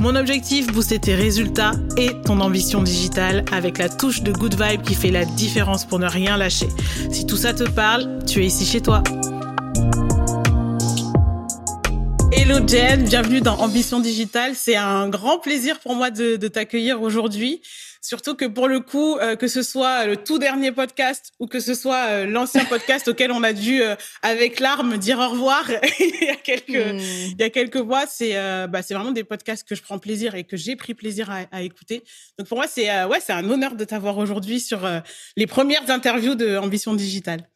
Mon objectif, booster tes résultats et ton ambition digitale avec la touche de good vibe qui fait la différence pour ne rien lâcher. Si tout ça te parle, tu es ici chez toi. Hello Jen, bienvenue dans Ambition Digitale. C'est un grand plaisir pour moi de, de t'accueillir aujourd'hui. Surtout que pour le coup, euh, que ce soit le tout dernier podcast ou que ce soit euh, l'ancien podcast auquel on a dû, euh, avec larmes, dire au revoir il y a quelques, hmm. il y a quelques mois, c'est bah, vraiment des podcasts que je prends plaisir et que j'ai pris plaisir à, à, écouter. Donc pour moi, c'est ouais, un honneur de t'avoir aujourd'hui sur les premières interviews de Ambition Digitale.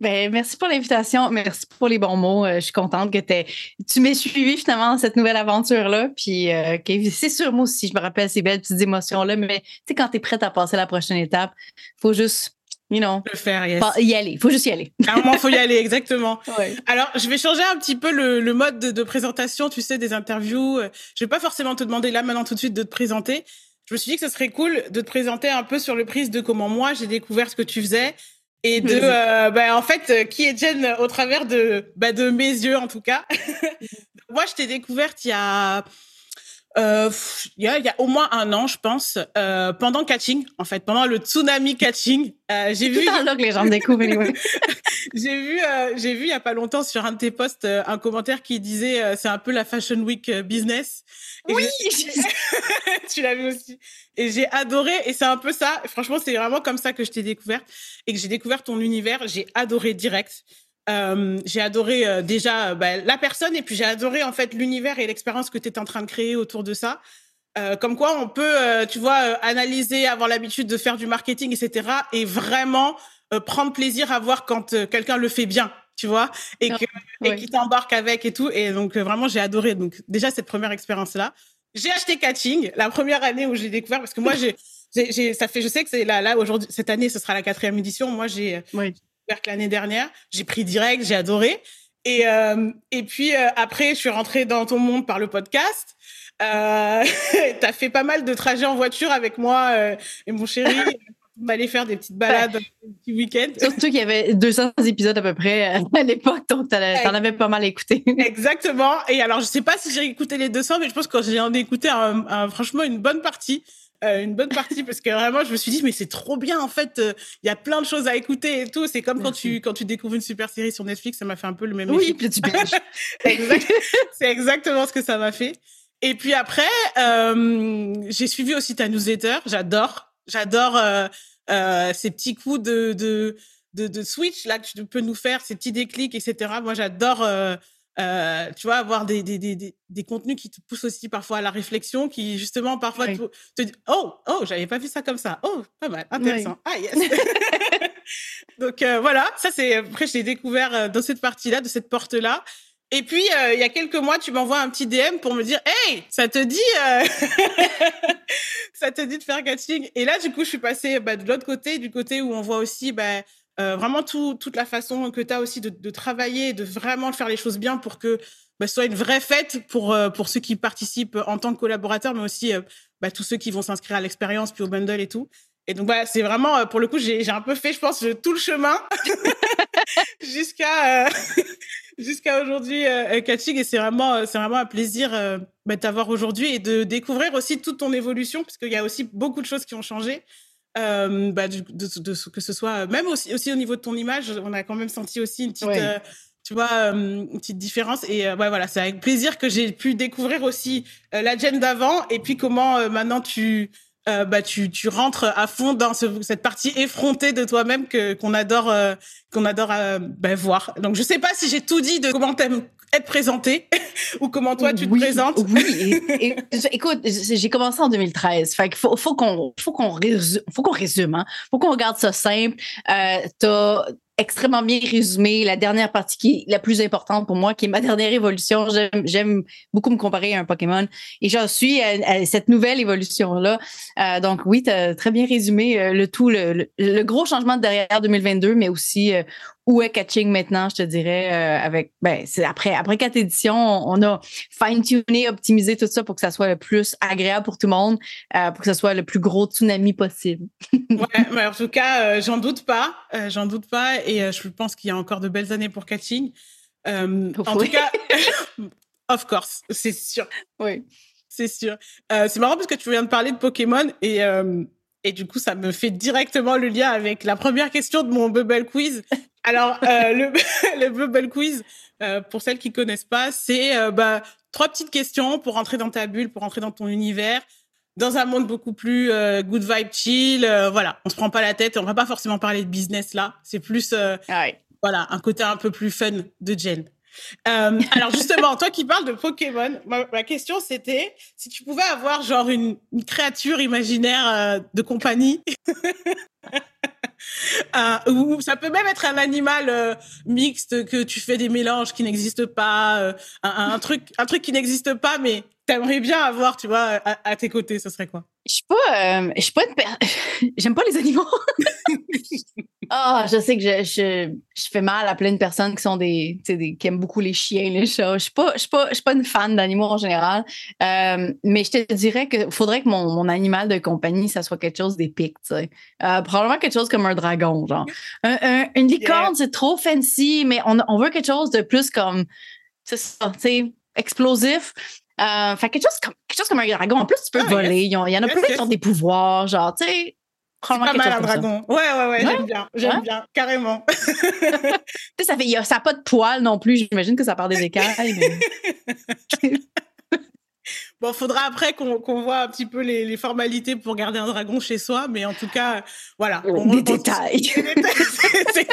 Ben, merci pour l'invitation. Merci pour les bons mots. Euh, je suis contente que tu m'aies suivi finalement dans cette nouvelle aventure-là. Puis, euh, c'est sûr, moi aussi, je me rappelle ces belles petites émotions-là. Mais tu sais, quand tu es prête à passer la prochaine étape, faut juste You know, le faire, yes. y aller. Faut juste y aller. À un moment, faut y aller, exactement. Alors, je vais changer un petit peu le, le mode de, de, présentation, tu sais, des interviews. Je vais pas forcément te demander là maintenant tout de suite de te présenter. Je me suis dit que ce serait cool de te présenter un peu sur le prise de comment moi j'ai découvert ce que tu faisais, et de euh, bah, en fait euh, qui est Jen au travers de bah, de mes yeux en tout cas. Moi, je t'ai découverte il y a euh, il, y a, il y a au moins un an, je pense, euh, pendant catching, en fait, pendant le tsunami catching, euh, j'ai vu. Tout que les gens découvrent. j'ai vu, j'ai vu il y a pas longtemps sur un de tes posts un commentaire qui disait c'est un peu la Fashion Week business. Oui. tu l'as vu aussi. Et j'ai adoré. Et c'est un peu ça. Franchement, c'est vraiment comme ça que je t'ai découverte et que j'ai découvert ton univers. J'ai adoré direct. Euh, j'ai adoré euh, déjà bah, la personne et puis j'ai adoré en fait l'univers et l'expérience que tu es en train de créer autour de ça. Euh, comme quoi on peut, euh, tu vois, analyser, avoir l'habitude de faire du marketing, etc. Et vraiment prendre plaisir à voir quand quelqu'un le fait bien, tu vois, et, que, et qui t'embarque avec et tout. Et donc vraiment j'ai adoré. Donc déjà cette première expérience là. J'ai acheté Catching la première année où j'ai découvert parce que moi j'ai j'ai, ça fait, je sais que c'est là, là aujourd'hui, cette année, ce sera la quatrième édition. Moi, j'ai, oui que l'année dernière. J'ai pris direct, j'ai adoré. Et, euh, et puis euh, après, je suis rentrée dans ton monde par le podcast. Euh, tu as fait pas mal de trajets en voiture avec moi euh, et mon chéri. allait faire des petites balades, des petits week-ends. Surtout qu'il y avait 200 épisodes à peu près à l'époque, donc t'en avais pas mal écouté. Exactement. Et alors, je sais pas si j'ai écouté les 200, mais je pense que j'ai en écouté un, franchement une bonne partie. Euh, une bonne partie parce que vraiment je me suis dit mais c'est trop bien en fait euh, il y a plein de choses à écouter et tout c'est comme quand tu quand tu découvres une super série sur Netflix ça m'a fait un peu le même oui, effet c'est exactement ce que ça m'a fait et puis après euh, j'ai suivi aussi ta newsletter j'adore j'adore euh, ces petits coups de, de de de switch là que tu peux nous faire ces petits déclics etc moi j'adore euh, tu vois, avoir des, des, des, des, contenus qui te poussent aussi parfois à la réflexion, qui justement parfois te, te disent Oh, oh, j'avais pas vu ça comme ça. Oh, pas mal, intéressant. Ah, yes. Donc euh, voilà, ça c'est. Après, je l'ai découvert euh, dans cette partie-là, de cette porte-là. Et puis, euh, il y a quelques mois, tu m'envoies un petit DM pour me dire Hey, ça te dit Ça te dit de faire catching Et là, du coup, je suis passée bah, de l'autre côté, du côté où on voit aussi. Bah, euh, vraiment tout, toute la façon que tu as aussi de, travailler, de vraiment faire les choses bien pour que bah, ce soit une vraie fête pour, euh, pour ceux qui participent en tant que collaborateurs, mais aussi euh, tous ceux qui vont s'inscrire à l'expérience, puis au bundle et tout. Et donc, bah, c'est vraiment, pour le coup, j'ai un peu fait, je pense, tout le chemin jusqu'à jusqu'à aujourd'hui, euh, Catching. Et c'est vraiment, c'est vraiment un plaisir bah, de t'avoir aujourd'hui et de découvrir aussi toute ton évolution, parce qu'il y a aussi beaucoup de choses qui ont changé. Euh, bah, de, de, de, que ce soit même aussi, aussi au niveau de ton image, on a quand même senti aussi une petite, euh, tu vois, euh, une petite différence. Et ouais, voilà, c'est avec plaisir que j'ai pu découvrir aussi la Jen d'avant et puis comment maintenant tu euh, bah tu, tu rentres à fond dans ce, cette partie effrontée de toi-même que qu'on adore euh, qu'on adore euh, bah, voir. Donc je sais pas si j'ai tout dit de comment t'aimes être présenté ou comment toi tu te présentes. Oui, et, écoute, j'ai commencé en 2013. Fait qu'il faut, faut qu'on faut qu'on résume, faut qu'on résume, hein. Faut qu'on regarde ça simple. T'as extrêmement bien résumé la dernière partie qui est la plus importante pour moi, qui est ma dernière évolution. J'aime beaucoup me comparer à un Pokémon et j'en suis à, cette nouvelle évolution-là. Euh, donc oui, tu as très bien résumé euh, le tout, le, gros changement de derrière 2022, mais aussi euh, où est Catching maintenant, je te dirais, avec, ben, c'est après, après quatre éditions, on, a fine-tuné, optimisé tout ça pour que ça soit le plus agréable pour tout le monde, pour que ce soit le plus gros tsunami possible. ouais, mais en tout cas, j'en doute pas, j'en doute pas et euh, je pense qu'il y a encore de belles années pour catching. Euh, en tout cas, of course, c'est sûr. Oui. C'est sûr. Euh, c'est marrant parce que tu viens de parler de Pokémon et, et du coup, ça me fait directement le lien avec la première question de mon Bubble Quiz. Alors, le, le Bubble Quiz, pour celles qui connaissent pas, c'est bah, trois petites questions pour rentrer dans ta bulle, pour rentrer dans ton univers dans un monde beaucoup plus euh, good vibe chill. Euh, voilà, on se prend pas la tête. On va pas forcément parler de business là. C'est plus euh, voilà un côté un peu plus fun de Jen. alors justement, toi qui parles de Pokémon, ma, question c'était si tu pouvais avoir genre une, une créature imaginaire de compagnie. ou ça peut même être un animal mixte que tu fais des mélanges qui n'existent pas, un, un, truc, un truc qui n'existe pas, mais t'aimerais bien avoir, tu vois, à, tes côtés, ce serait quoi? Je suis pas, euh, je suis pas une J'aime pas les animaux. Ah, je sais que je, je, je, fais mal à plein de personnes qui sont des, des qui aiment beaucoup les chiens, les chats. Je suis pas, je suis pas, je suis pas une fan d'animaux en général. Euh, mais je te dirais qu'il faudrait que mon, mon, animal de compagnie, ça soit quelque chose d'épique. Euh, probablement quelque chose comme un dragon, genre. une licorne, c'est trop fancy, mais on, on veut quelque chose de plus comme, c'est ça, tu sais, explosif. Euh, fait quelque chose, comme, quelque chose comme un dragon. En plus, tu peux ah, voler. Il y en a plein qui ont des pouvoirs, genre, tu sais. Pas mal un dragon. Ouais, ouais, ouais, j'aime bien. J'aime bien, carrément. tu sais, ça fait, ça n'a pas de poils non plus. J'imagine que ça part des écailles. Mais... Bon, faudra après qu'on voit un petit peu les, les, formalités pour garder un dragon chez soi, mais en tout cas, voilà. des, détails. c'est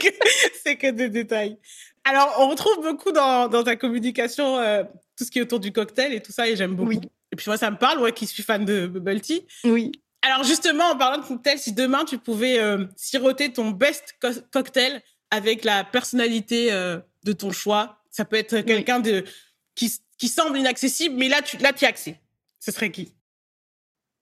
que, que, des détails. Alors, on retrouve beaucoup dans, dans ta communication euh, tout ce qui est autour du cocktail et tout ça, et j'aime beaucoup. Et puis moi, ça me parle, ouais, qui suis fan de bubble tea. Oui. Alors justement, en parlant de cocktail, si demain tu pouvais euh, siroter ton best cocktail avec la personnalité euh, de ton choix, ça peut être quelqu'un de qui, qui semble inaccessible, mais là tu là tu as accès. Ce serait qui?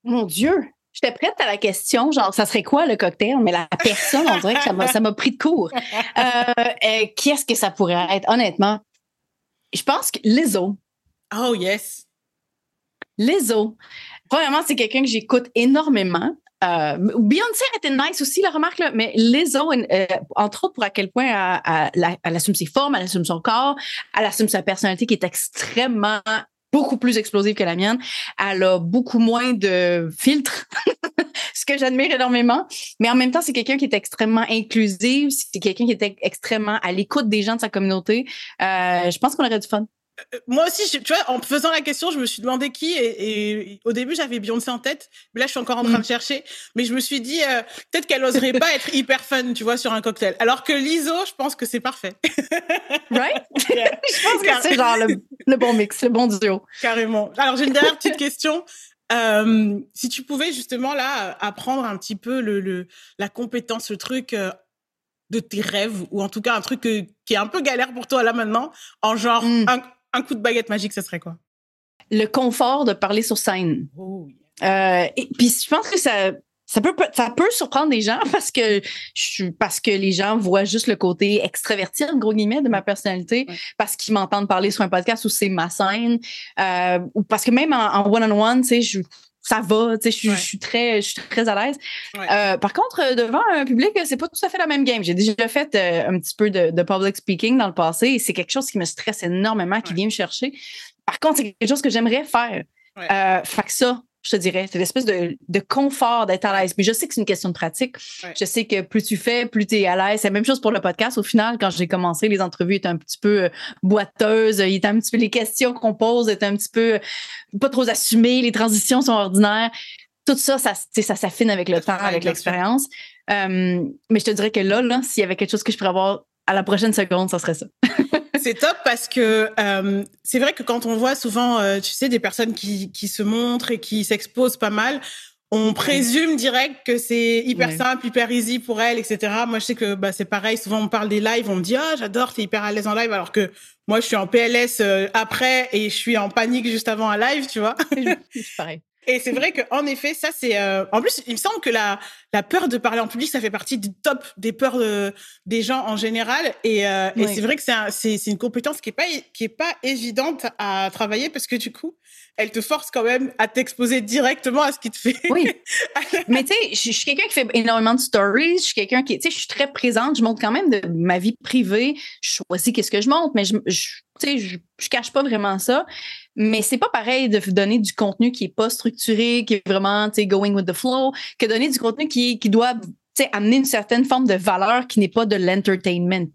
Mon Dieu, J'étais prête à la question, genre, ça serait quoi le cocktail? Mais la personne, on dirait que ça m'a pris de court. Euh, qui est-ce que ça pourrait être? Honnêtement, je pense que Lizzo. Oh, yes. Lizzo. Premièrement, c'est quelqu'un que j'écoute énormément. Euh, Beyoncé était nice aussi, la remarque, là, mais Lizzo, euh, entre autres, pour à quel point elle, assume ses formes, elle assume son corps, elle assume sa personnalité qui est extrêmement beaucoup plus explosive que la mienne. Elle a beaucoup moins de filtres, ce que j'admire énormément. Mais en même temps, c'est quelqu'un qui est extrêmement inclusif. C'est quelqu'un qui est extrêmement à l'écoute des gens de sa communauté. Euh, je pense qu'on aurait du fun. Euh, moi aussi, tu vois, en faisant la question, je me suis demandé qui. Et, au début, j'avais Beyoncé en tête. Mais là, je suis encore en train de mm. chercher. Mais je me suis dit, euh, peut-être qu'elle oserait pas être hyper fun, tu vois, sur un cocktail. Alors que l'ISO, je pense que c'est parfait. right? je pense que c'est genre le, bon mix, le bon duo. Carrément. Alors, j'ai une dernière petite question. Euh, si tu pouvais justement là apprendre un petit peu le, le la compétence, le truc de tes rêves, ou en tout cas un truc qui est un peu galère pour toi là maintenant, en genre mm. un, un coup de baguette magique, ce serait quoi? Le confort de parler sur scène. Oh, euh, et puis je pense que ça, ça peut, ça peut surprendre des gens parce que je, parce que les gens voient juste le côté extraverti, en gros guillemets, de ma personnalité, parce qu'ils m'entendent parler sur un podcast où c'est ma scène, euh, ou parce que même en one-on-one, tu sais, je ça va, tu sais, je, suis très, je suis très à l'aise. Euh, par contre, devant un public, c'est pas tout à fait la même game. J'ai déjà fait euh, un petit peu de, public speaking dans le passé et c'est quelque chose qui me stresse énormément, qui vient me chercher. Par contre, c'est quelque chose que j'aimerais faire. Euh, fait que ça, je te dirais. C'est l'espèce de, de confort d'être à l'aise. Mais je sais que c'est une question de pratique. Je sais que plus tu fais, plus tu es à l'aise. C'est la même chose pour le podcast. Au final, quand j'ai commencé, les entrevues étaient un petit peu euh, boiteuses. Il était un petit peu, les questions qu'on pose étaient un petit peu euh, pas trop assumées. Les transitions sont ordinaires. Tout ça, ça, ça s'affine avec le temps, avec l'expérience. Euh, mais je te dirais que là, là s'il y avait quelque chose que je pourrais avoir à la prochaine seconde, ça serait ça. c'est top parce que euh, c'est vrai que quand on voit souvent, euh, tu sais, des personnes qui, qui se montrent et qui s'exposent pas mal, on présume direct que c'est hyper simple, hyper easy pour elle, etc. Moi, je sais que bah, c'est pareil. Souvent, on parle des lives, on me dit ah j'adore, t'es hyper à l'aise en live, alors que moi, je suis en PLS euh, après et je suis en panique juste avant un live, tu vois. c'est pareil. Et c'est vrai qu'en effet, ça c'est. Euh, en plus, il me semble que la la peur de parler en public, ça fait partie du top des peurs des gens en général. Et, euh, et c'est vrai que c'est c'est c'est une compétence qui est pas qui est pas évidente à travailler parce que du coup, elle te force quand même à t'exposer directement à ce qui te fait. Oui. Mais tu sais, je suis quelqu'un qui fait énormément de stories. Je suis quelqu'un qui, tu sais, je suis très présente. Je montre quand même de ma vie privée. Je choisis qu'est-ce que je montre, mais je, je tu sais, je, je cache pas vraiment ça. Mais c'est pas pareil de donner du contenu qui est pas structuré, qui est vraiment, tu sais, going with the flow, que donner du contenu qui, qui doit amener une certaine forme de valeur qui n'est pas de l'entertainment,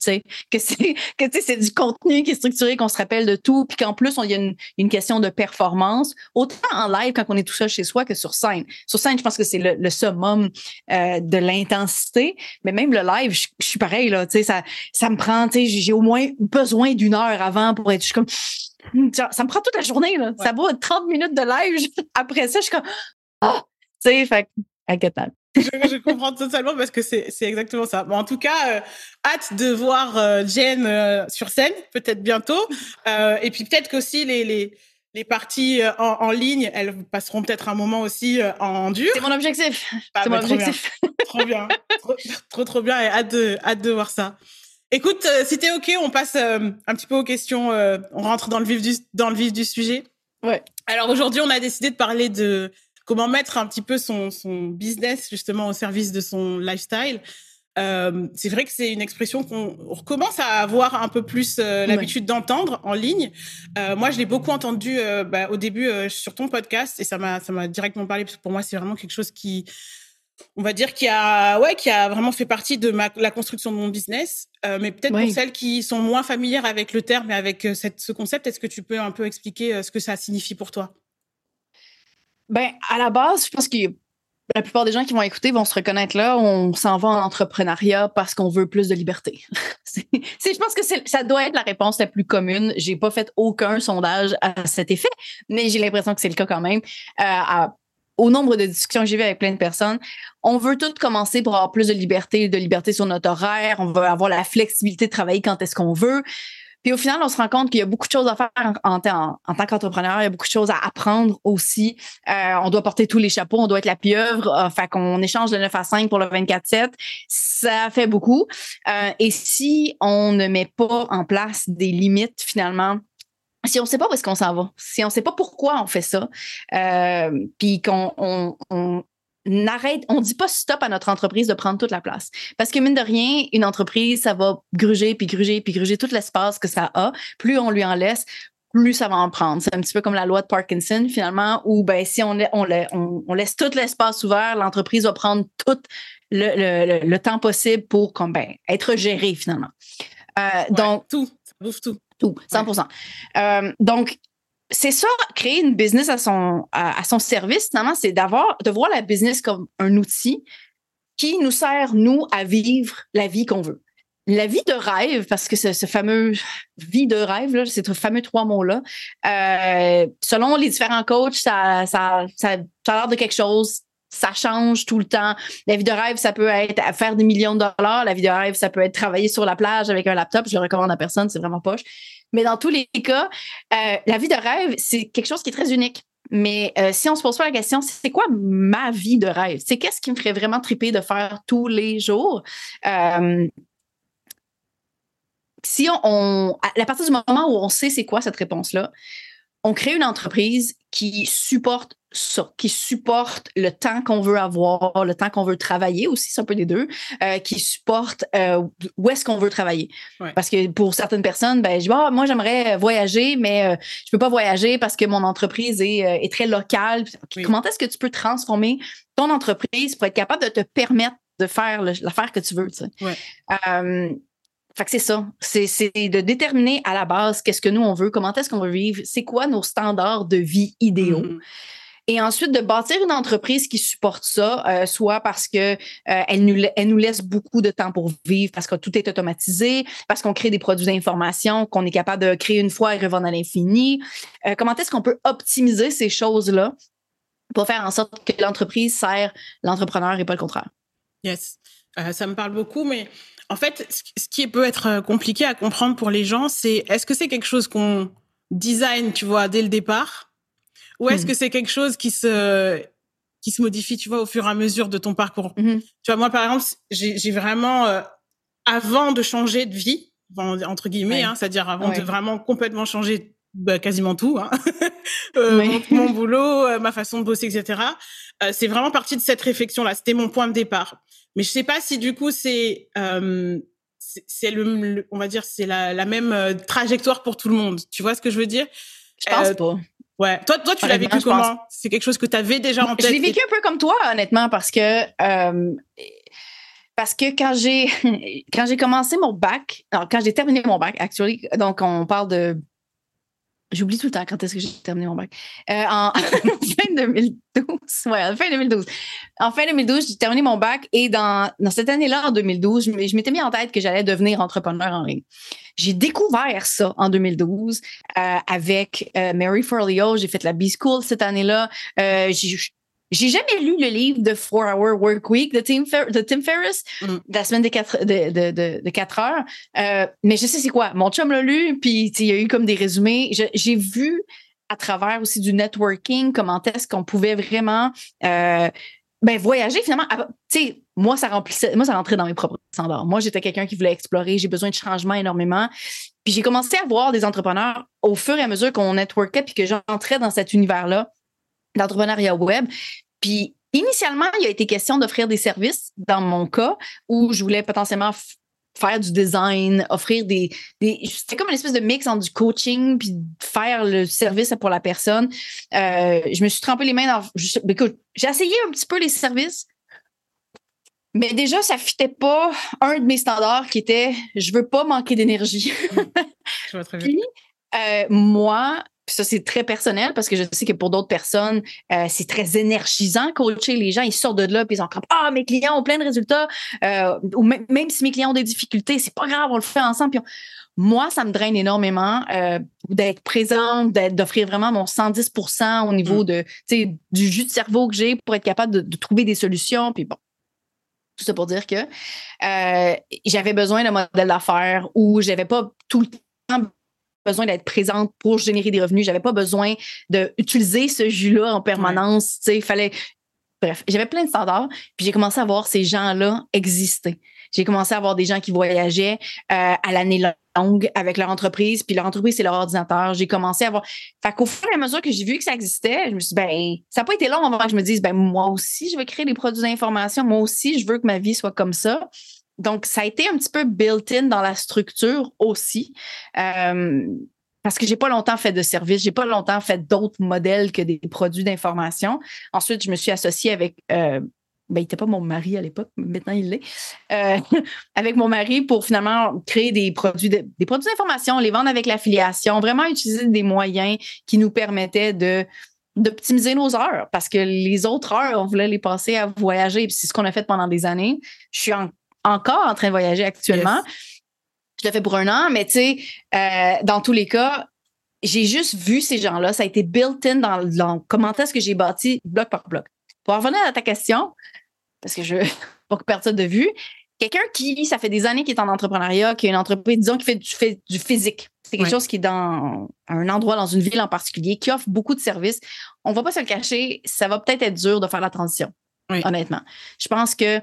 que c'est que c'est du contenu qui est structuré, qu'on se rappelle de tout, puis qu'en plus, il y a une, une, question de performance, autant en live quand on est tout seul chez soi que sur scène. Sur scène, je pense que c'est le, le, summum euh, de l'intensité, mais même le live, je, suis pareil, là, ça, ça me prend, j'ai au moins besoin d'une heure avant pour être, je suis comme ça me prend toute la journée. Là. Ça vaut 30 minutes de live. Après ça, je suis comme, ah, tu sais, fait inquiétable. Je, je, comprends totalement parce que c'est exactement ça. Bon, en tout cas, euh, hâte de voir euh, Jen euh, sur scène, peut-être bientôt. Et puis peut-être qu'aussi les, les, les parties en, en, ligne, elles passeront peut-être un moment aussi en dur. C'est mon objectif. C'est bah, mon objectif. Trop bien. trop, trop, trop, bien et hâte de, hâte de voir ça. Écoute, si t'es OK, on passe un petit peu aux questions. On rentre dans le vif du, dans le vif du sujet. Ouais. Alors aujourd'hui, on a décidé de parler de comment mettre un petit peu son, son business justement au service de son lifestyle. Euh, c'est vrai que c'est une expression qu'on recommence à avoir un peu plus euh, l'habitude ouais. d'entendre en ligne. Euh, moi, je l'ai beaucoup entendu bah, au début sur ton podcast et ça m'a ça m'a directement parlé parce que pour moi, c'est vraiment quelque chose qui on va dire qui a ouais qui a vraiment fait partie de ma, la construction de mon business mais peut-être pour celles qui sont moins familières avec le terme et avec cette, ce concept est-ce que tu peux un peu expliquer ce que ça signifie pour toi? Ben à la base je pense que la plupart des gens qui vont écouter vont se reconnaître là on s'en va en entrepreneuriat parce qu'on veut plus de liberté. Je pense que ça doit être la réponse la plus commune. J'ai pas fait aucun sondage à cet effet mais j'ai l'impression que c'est le cas quand même. À au nombre de discussions que j'ai vues avec plein de personnes, on veut tout commencer pour avoir plus de liberté, de liberté sur notre horaire, on veut avoir la flexibilité de travailler quand est-ce qu'on veut. Puis au final, on se rend compte qu'il y a beaucoup de choses à faire en, tant qu'entrepreneur, il y a beaucoup de choses à apprendre aussi. Euh, on doit porter tous les chapeaux, on doit être la pieuvre, euh, fait qu'on échange de 9 à 5 pour le 24-7. Ça fait beaucoup. Euh, et si on ne met pas en place des limites finalement si on ne sait pas où est-ce qu'on s'en va, si on ne sait pas pourquoi on fait ça, euh, puis qu'on on, on arrête, on dit pas stop à notre entreprise de prendre toute la place. Parce que mine de rien, une entreprise, ça va gruger, puis gruger, puis gruger tout l'espace que ça a. Plus on lui en laisse, plus ça va en prendre. C'est un petit peu comme la loi de Parkinson, finalement, où ben, si on, on, on, on laisse tout l'espace ouvert, l'entreprise va prendre tout le, le, le, temps possible pour comme, ben, être gérée, finalement. Euh, ouais, donc, tout, ça bouffe tout. Tout, 100 ouais. euh, Donc, c'est ça, créer une business à son, service, finalement, c'est d'avoir, de voir la business comme un outil qui nous sert, nous, à vivre la vie qu'on veut. La vie de rêve, parce que ce, ce fameux vie de rêve, là, ces fameux trois mots-là, euh, selon les différents coachs, ça, ça, ça, ça a l'air de quelque chose ça change tout le temps. La vie de rêve, ça peut être faire des millions de dollars. La vie de rêve, ça peut être travailler sur la plage avec un laptop. Je le recommande à personne, c'est vraiment poche. Mais dans tous les cas, euh, la vie de rêve, c'est quelque chose qui est très unique. Mais euh, si on se pose pas la question, c'est quoi ma vie de rêve? C'est qu'est-ce qui me ferait vraiment triper de faire tous les jours? Euh, si on, on, à partir du moment où on sait c'est quoi cette réponse-là, on crée une entreprise qui supporte ça, qui supporte le temps qu'on veut avoir, le temps qu'on veut travailler aussi, c'est un peu des deux, euh, qui supporte euh, où est-ce qu'on veut travailler. Ouais. Parce que pour certaines personnes, ben, je dis, oh, moi, j'aimerais voyager, mais euh, je peux pas voyager parce que mon entreprise est, euh, est très locale. Oui. Comment est-ce que tu peux transformer ton entreprise pour être capable de te permettre de faire l'affaire que tu veux, tu sais? Ouais. Fait que c'est ça. C'est, de déterminer à la base qu'est-ce que nous on veut, comment est-ce qu'on veut vivre, c'est quoi nos standards de vie idéaux. Mm-hmm. Et ensuite, de bâtir une entreprise qui supporte ça, euh, soit parce que euh, elle, nous, laisse beaucoup de temps pour vivre, parce que tout est automatisé, parce qu'on crée des produits d'information qu'on est capable de créer une fois et revendre à l'infini. Euh, comment est-ce qu'on peut optimiser ces choses-là pour faire en sorte que l'entreprise sert l'entrepreneur et pas le contraire? Yes, ça me parle beaucoup, mais en fait, ce qui peut être compliqué à comprendre pour les gens, c'est est-ce que c'est quelque chose qu'on design, tu vois, dès le départ, ou est-ce hmm. que c'est quelque chose qui se qui se modifie, tu vois, au fur et à mesure de ton parcours? Mm-hmm. Tu vois, moi, par exemple, j'ai vraiment, euh, avant de changer de vie, entre guillemets, hein, c'est-à-dire avant de vraiment complètement changer bah, quasiment tout, hein. euh, mon, boulot, euh, ma façon de bosser, etc. Euh, c'est vraiment parti de cette réflexion-là. C'était mon point de départ. Mais je sais pas si du coup c'est c'est le, on va dire c'est la, la même trajectoire pour tout le monde. Tu vois ce que je veux dire? Je pense pas. Ouais. Toi, toi, tu l'as vécu comment? C'est quelque chose que tu avais déjà en tête Je l'ai vécu un peu comme toi, honnêtement, parce que euh, parce que quand j'ai quand j'ai commencé mon bac, alors quand j'ai terminé mon bac, actually, donc on parle de J'oublie tout le temps quand est-ce que j'ai terminé mon bac. Euh, en fin 2012. Ouais, fin 2012. En fin 2012, j'ai terminé mon bac et dans, dans cette année-là, en 2012, je m'étais mis en tête que j'allais devenir entrepreneur en ligne. J'ai découvert ça en 2012 euh, avec euh, Mary Forleo. J'ai fait la B-School cette année-là. J'ai jamais lu le livre de Four Hour Work Week de Tim, de Tim Ferriss, mm. de la semaine de quatre, de, de, de, quatre heures. Euh, mais je sais c'est quoi. Mon chum l'a lu, puis il y a eu comme des résumés. J'ai vu à travers aussi du networking comment est-ce qu'on pouvait vraiment euh, ben, voyager finalement. Tu sais, moi, ça remplissait, moi, ça rentrait dans mes propres standards. Moi, j'étais quelqu'un qui voulait explorer. J'ai besoin de changement énormément. Puis j'ai commencé à voir des entrepreneurs au fur et à mesure qu'on networkait puis que j'entrais dans cet univers-là d'entrepreneuriat web. Puis initialement, il a été question d'offrir des services dans mon cas où je voulais potentiellement faire du design, offrir des, des c'était comme une espèce de mix entre du coaching puis faire le service pour la personne. Euh, je me suis trempé les mains dans j'ai essayé un petit peu les services. Mais déjà, ça fitait pas un de mes standards qui était je veux pas manquer d'énergie. je vois très bien. Puis, euh, moi, puis ça, c'est très personnel parce que je sais que pour d'autres personnes, euh, c'est très énergisant coacher les gens. Ils sortent de là puis ils ont comme Ah, mes clients ont plein de résultats. Euh, ou même si mes clients ont des difficultés, c'est pas grave, on le fait ensemble. moi, ça me draine énormément euh, d'être présente, d'offrir vraiment mon 110% au niveau mm. de, du jus de cerveau que j'ai pour être capable de, de trouver des solutions. Puis bon, tout ça pour dire que j'avais besoin d'un modèle d'affaires où j'avais pas tout le temps besoin d'être présente pour générer des revenus. J'avais pas besoin d'utiliser ce jus-là en permanence. Il fallait. Bref, j'avais plein de standards. Puis j'ai commencé à voir ces gens-là exister. J'ai commencé à voir des gens qui voyageaient euh, à l'année longue avec leur entreprise, puis leur entreprise, c'est leur ordinateur. J'ai commencé à voir. Fait qu'au fur et à mesure que j'ai vu que ça existait, je me suis dit, ben, ça n'a pas été long avant que je me dise, ben, moi aussi, je veux créer des produits d'information. Moi aussi, je veux que ma vie soit comme ça. Donc, ça a été un petit peu built-in dans la structure aussi. Euh, parce que j'ai pas longtemps fait de service, j'ai pas longtemps fait d'autres modèles que des produits d'information. Ensuite, je me suis associée avec euh, ben, il n'était pas mon mari à l'époque, maintenant il l'est, euh, avec mon mari pour finalement créer des produits des produits d'information, les vendre avec l'affiliation, vraiment utiliser des moyens qui nous permettaient de d'optimiser nos heures parce que les autres heures, on voulait les passer à voyager. C'est ce qu'on a fait pendant des années. Je suis en encore en train de voyager actuellement. Je l'ai fait pour un an, mais tu sais, euh, dans tous les cas, j'ai juste vu ces gens-là. Ça a été built-in dans, comment est-ce que j'ai bâti bloc par bloc. Pour revenir à ta question, parce que je pas perdre ça de vue, quelqu'un qui, ça fait des années qu'il est en entrepreneuriat, qui a une entreprise, disons, qui fait du, fait du physique. C'est quelque chose qui est dans un endroit, dans une ville en particulier, qui offre beaucoup de services. On ne va pas se le cacher, ça va peut-être être dur de faire la transition. Honnêtement. Je pense que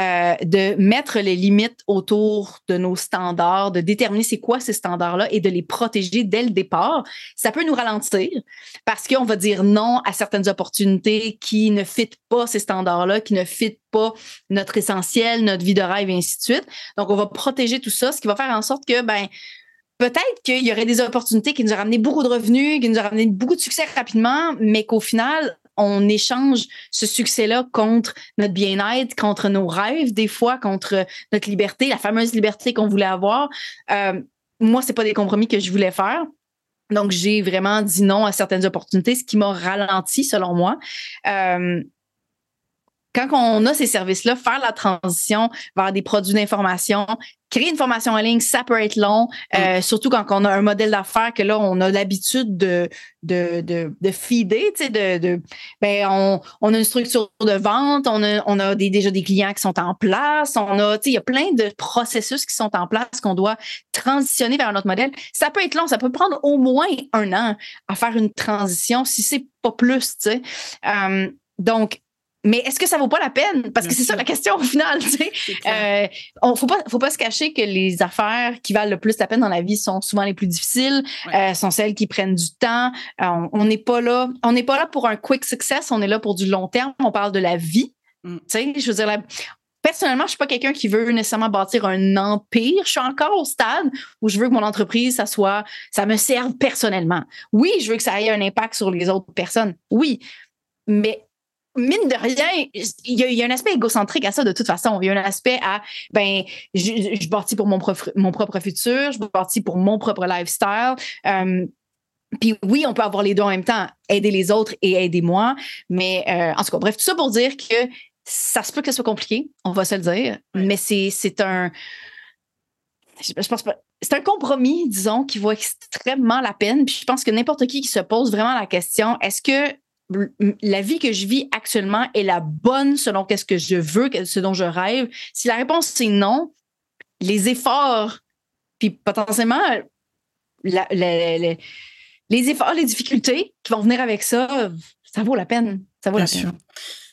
euh, de mettre les limites autour de nos standards, de déterminer c'est quoi ces standards-là et de les protéger dès le départ, ça peut nous ralentir parce qu'on va dire non à certaines opportunités qui ne fitent pas ces standards-là, qui ne fitent pas notre essentiel, notre vie de rêve et ainsi de suite. Donc, on va protéger tout ça, ce qui va faire en sorte que, ben, peut-être qu'il y aurait des opportunités qui nous ont ramené beaucoup de revenus, qui nous ont ramené beaucoup de succès rapidement, mais qu'au final, on échange ce succès-là contre notre bien-être, contre nos rêves, des fois contre notre liberté, la fameuse liberté qu'on voulait avoir. Euh, moi, c'est pas des compromis que je voulais faire. Donc, j'ai vraiment dit non à certaines opportunités, ce qui m'a ralenti, selon moi. Euh, quand on a ces services-là, faire la transition vers des produits d'information, créer une formation en ligne, ça peut être long, euh, mm. surtout quand on a un modèle d'affaires que là, on a l'habitude de, de, de, de feeder, tu sais, de, de ben, on, on, a une structure de vente, on a, on a des, déjà des clients qui sont en place, on a, tu sais, il y a plein de processus qui sont en place qu'on doit transitionner vers un autre modèle. Ça peut être long, ça peut prendre au moins un an à faire une transition, si c'est pas plus, tu sais. Euh, donc, mais est-ce que ça vaut pas la peine? Parce que c'est ça la question au final. Tu sais. Euh, on, faut pas, faut pas se cacher que les affaires qui valent le plus la peine dans la vie sont souvent les plus difficiles, euh, sont celles qui prennent du temps. Euh, on n'est pas là, on n'est pas là pour un quick success, on est là pour du long terme. On parle de la vie. Mm. Tu sais, je veux dire, personnellement, je suis pas quelqu'un qui veut nécessairement bâtir un empire. Je suis encore au stade où je veux que mon entreprise, ça soit, ça me serve personnellement. Oui, je veux que ça ait un impact sur les autres personnes. Oui, mais mine de rien, il y, a, un aspect égocentrique à ça de toute façon. Il y a un aspect à, ben, je, je bâtis pour mon, mon propre futur, je bâtis pour mon propre lifestyle. Euh, puis oui, on peut avoir les deux en même temps, aider les autres et aider moi. Mais euh, en tout cas, bref, tout ça pour dire que ça se peut que ce soit compliqué, on va se le dire, mais c'est un. Je, pense pas. C'est un compromis, disons, qui vaut extrêmement la peine. Puis je pense que n'importe qui qui se pose vraiment la question, est-ce que la vie que je vis actuellement est la bonne selon qu'est-ce que je veux, ce dont je rêve? Si la réponse c'est non, les efforts, puis potentiellement les efforts, les difficultés qui vont venir avec ça, ça vaut la peine. Ça vaut Bien la sûr.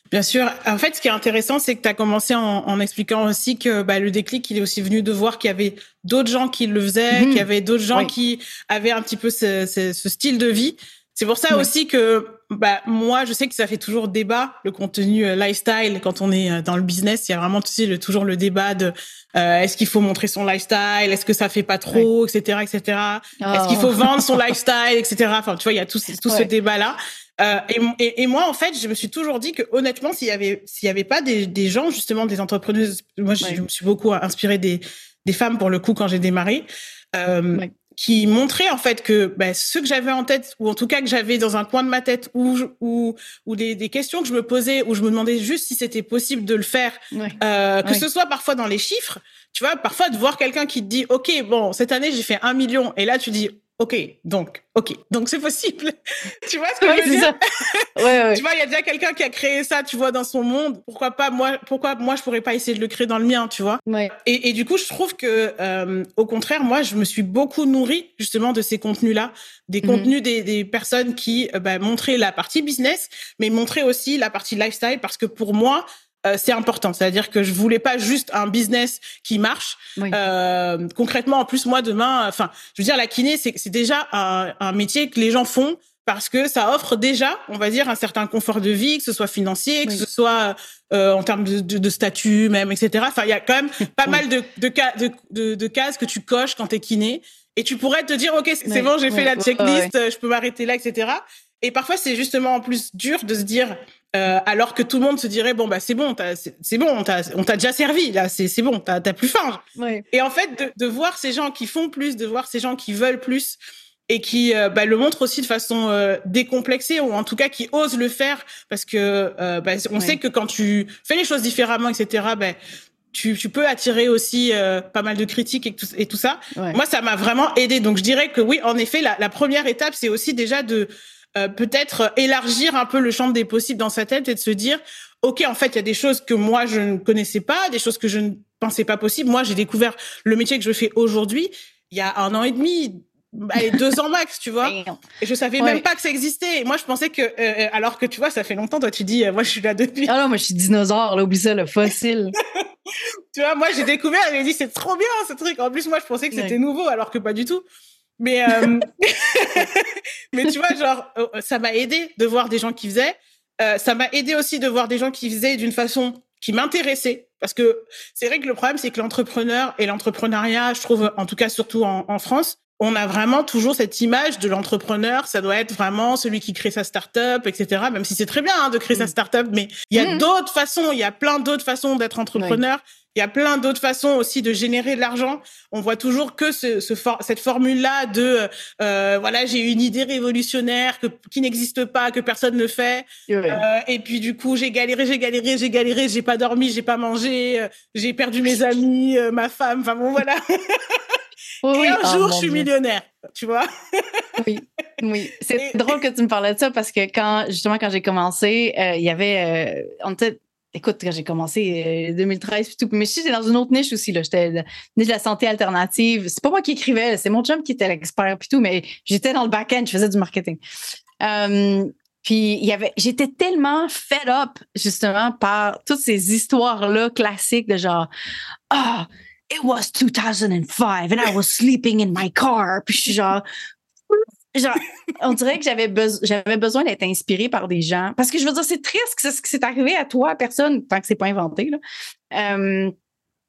Bien sûr. En fait, ce qui est intéressant, c'est que tu as commencé en, expliquant aussi que bah, le déclic, il est aussi venu de voir qu'il y avait d'autres gens qui le faisaient, mhm. qu'il y avait d'autres gens qui avaient un petit peu ce, ce style de vie. C'est pour ça aussi que bah moi je sais que ça fait toujours débat le contenu euh, lifestyle quand on est euh, dans le business. Il y a vraiment aussi le, toujours le débat de euh, est-ce qu'il faut montrer son lifestyle? Est-ce que ça fait pas trop? Etc etc est-ce qu'il faut oh. vendre son lifestyle? Etc enfin tu vois il y a tout, tout ce débat là euh, et, et, moi en fait je me suis toujours dit que honnêtement s'il y avait s'il y avait pas des, des gens justement des entrepreneuses moi je, me suis beaucoup inspirée des des femmes pour le coup quand j'ai démarré. Euh, qui montrait en fait que bah, ce que j'avais en tête, ou en tout cas que j'avais dans un coin de ma tête, ou ou, ou des, des, questions que je me posais, où je me demandais juste si c'était possible de le faire, euh, que ce soit parfois dans les chiffres, tu vois, parfois de voir quelqu'un qui te dit, ok, bon, cette année j'ai fait un million, et là tu dis, Ok, donc, ok, donc c'est possible. tu vois ce que je veux dire? ouais, ouais. Tu vois, il y a déjà quelqu'un qui a créé ça, tu vois, dans son monde. Pourquoi pas moi Pourquoi moi je pourrais pas essayer de le créer dans le mien, tu vois? Ouais. et, et, du coup, je trouve que, euh, au contraire, moi, je me suis beaucoup nourrie justement de ces contenus-là, des mhm. contenus des, des, personnes qui euh, bah, montraient la partie business, mais montraient aussi la partie lifestyle, parce que pour moi, euh, c'est important. C'est-à-dire que je voulais pas juste un business qui marche. Euh, concrètement, en plus, moi, demain, enfin, je veux dire, la kiné, c'est déjà un, un, métier que les gens font parce que ça offre déjà, on va dire, un certain confort de vie, que ce soit financier, que ce soit euh, en termes de, de, de, statut même, etc. Enfin, il y a quand même pas mal de, de, de, de, cases que tu coches quand t'es kiné. Et tu pourrais te dire, OK, c'est bon, j'ai fait la checklist, je peux m'arrêter là, etc. Et parfois, c'est justement en plus dur de se dire, euh, alors que tout le monde se dirait bon bah c'est bon, c'est bon, on t'a déjà servi là, c'est bon, t'as plus faim. Et en fait, de, de, voir ces gens qui font plus, de voir ces gens qui veulent plus et qui euh, bah, le montrent aussi de façon euh, décomplexée ou en tout cas qui osent le faire parce que euh, bah, on sait que quand tu fais les choses différemment, etc. Bah, tu, tu, peux attirer aussi pas mal de critiques et tout, et tout ça. Moi, ça m'a vraiment aidé. Donc, je dirais que oui, en effet, la, la première étape, c'est aussi déjà de euh, peut-être élargir un peu le champ des possibles dans sa tête et de se dire, OK, en fait, il y a des choses que moi, je ne connaissais pas, des choses que je ne pensais pas possibles. Moi, j'ai découvert le métier que je fais aujourd'hui il y a un an et demi, allez, deux ans max, tu vois. Et je savais même pas que ça existait. Et moi, je pensais que, euh, alors que tu vois, ça fait longtemps, toi, tu dis, euh, moi, je suis là depuis. Ah non, moi, je suis dinosaure, là, oublie ça, le fossile. tu vois, moi, j'ai découvert, et j'ai dit, c'est trop bien, ce truc. En plus, moi, je pensais que c'était nouveau, alors que pas du tout. Mais, euh, mais tu vois, genre, euh, ça m'a aidé de voir des gens qui faisaient. Euh, ça m'a aidé aussi de voir des gens qui faisaient d'une façon qui m'intéressait. Parce que c'est vrai que le problème, c'est que l'entrepreneur et l'entrepreneuriat, je trouve, en tout cas surtout en, en France, on a vraiment toujours cette image de l'entrepreneur. Ça doit être vraiment celui qui crée sa start-up, etc. Même si c'est très bien hein, de créer sa mm. start-up, mais il y a mm. d'autres façons. Il y a plein d'autres façons d'être entrepreneur. Il y a plein d'autres façons aussi de générer de l'argent. On voit toujours que ce, cette formule-là de euh, voilà, j'ai une idée révolutionnaire que, qui n'existe pas, que personne ne fait. Euh, et puis du coup, j'ai galéré, j'ai galéré, j'ai galéré, j'ai pas dormi, j'ai pas mangé, euh, j'ai perdu mes amis, euh, ma femme. Enfin bon, voilà. et un jour, oh, je suis millionnaire, tu vois. oui, oui. C'est drôle que tu me parlais de ça parce que quand, justement, quand j'ai commencé, il y avait, on était écoute, quand j'ai commencé 2013, euh, tout, mais j'étais dans une autre niche aussi, là, j'étais niche de la santé alternative. C'est pas moi qui écrivais, c'est mon chum qui était l'expert puis tout, mais j'étais dans le back-end, je faisais du marketing. puis il y avait, j'étais tellement fed up justement par toutes ces histoires-là classiques de genre, ah, it was 2005 and I was sleeping in my car. Puis je suis genre, on dirait que j'avais, j'avais besoin d'être inspirée par des gens. Parce que je veux dire, c'est triste que ce qui s'est arrivé à toi, personne, tant que c'est pas inventé. Là. Euh,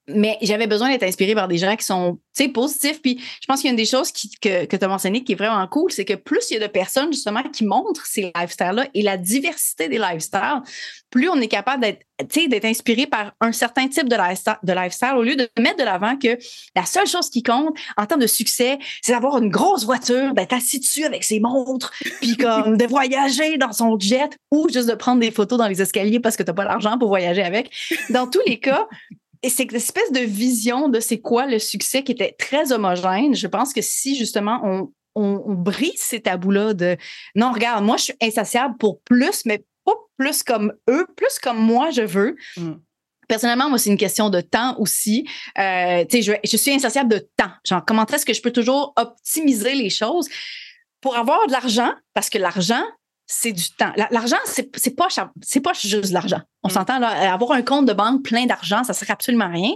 mais j'avais besoin d'être inspirée par des gens qui sont positifs. Puis je pense qu'il a des choses que, que tu as mentionné qui est vraiment cool, c'est que plus il y a de personnes justement qui montrent ces lifestyles-là et la diversité des lifestyles, plus on est capable d'être d'être inspiré par un certain type de lifestyle, au lieu de mettre de l'avant que la seule chose qui compte en termes de succès, c'est d'avoir une grosse voiture, d'être assis dessus avec ses montres, puis de voyager dans son jet ou juste de prendre des photos dans les escaliers parce que tu n'as pas l'argent pour voyager avec. Dans tous les cas, et c'est espèce de vision de c'est quoi le succès qui était très homogène. Je pense que si justement on, on, brise ces tabous-là de non, regarde, moi je suis insatiable pour plus, mais pas plus comme eux, plus comme moi je veux. Mm. Personnellement, moi, c'est une question de temps aussi. Euh, je, je suis insatiable de temps. Genre, comment est-ce que je peux toujours optimiser les choses pour avoir de l'argent? Parce que l'argent, c'est du temps. L'argent, c'est, c'est pas c'est pas juste l'argent. On mm. s'entend là, avoir un compte de banque plein d'argent, ça sert absolument à rien.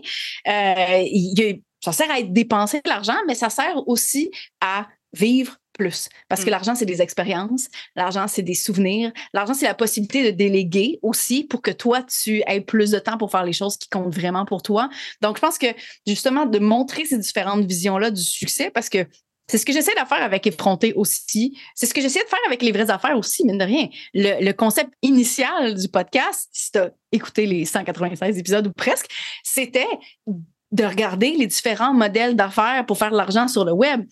Euh, ça sert à être dépensé de l'argent, mais ça sert aussi à vivre plus. Parce que mm. l'argent, c'est des expériences, l'argent, c'est des souvenirs, l'argent, c'est la possibilité de déléguer aussi pour que toi, tu aies plus de temps pour faire les choses qui comptent vraiment pour toi. Donc, je pense que justement, de montrer ces différentes visions-là du succès, parce que c'est ce que j'essaie de faire avec Effronté aussi. C'est ce que j'essaie de faire avec les vraies affaires aussi, mine de rien. Le, concept initial du podcast, si tu as écouté les 196 épisodes ou presque, c'était de regarder les différents modèles d'affaires pour faire de l'argent sur le web.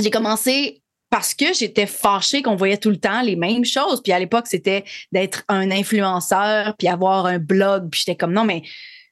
J'ai commencé parce que j'étais fâchée qu'on voyait tout le temps les mêmes choses. Puis à l'époque, c'était d'être un influenceur, puis avoir un blog. Puis j'étais comme, non, mais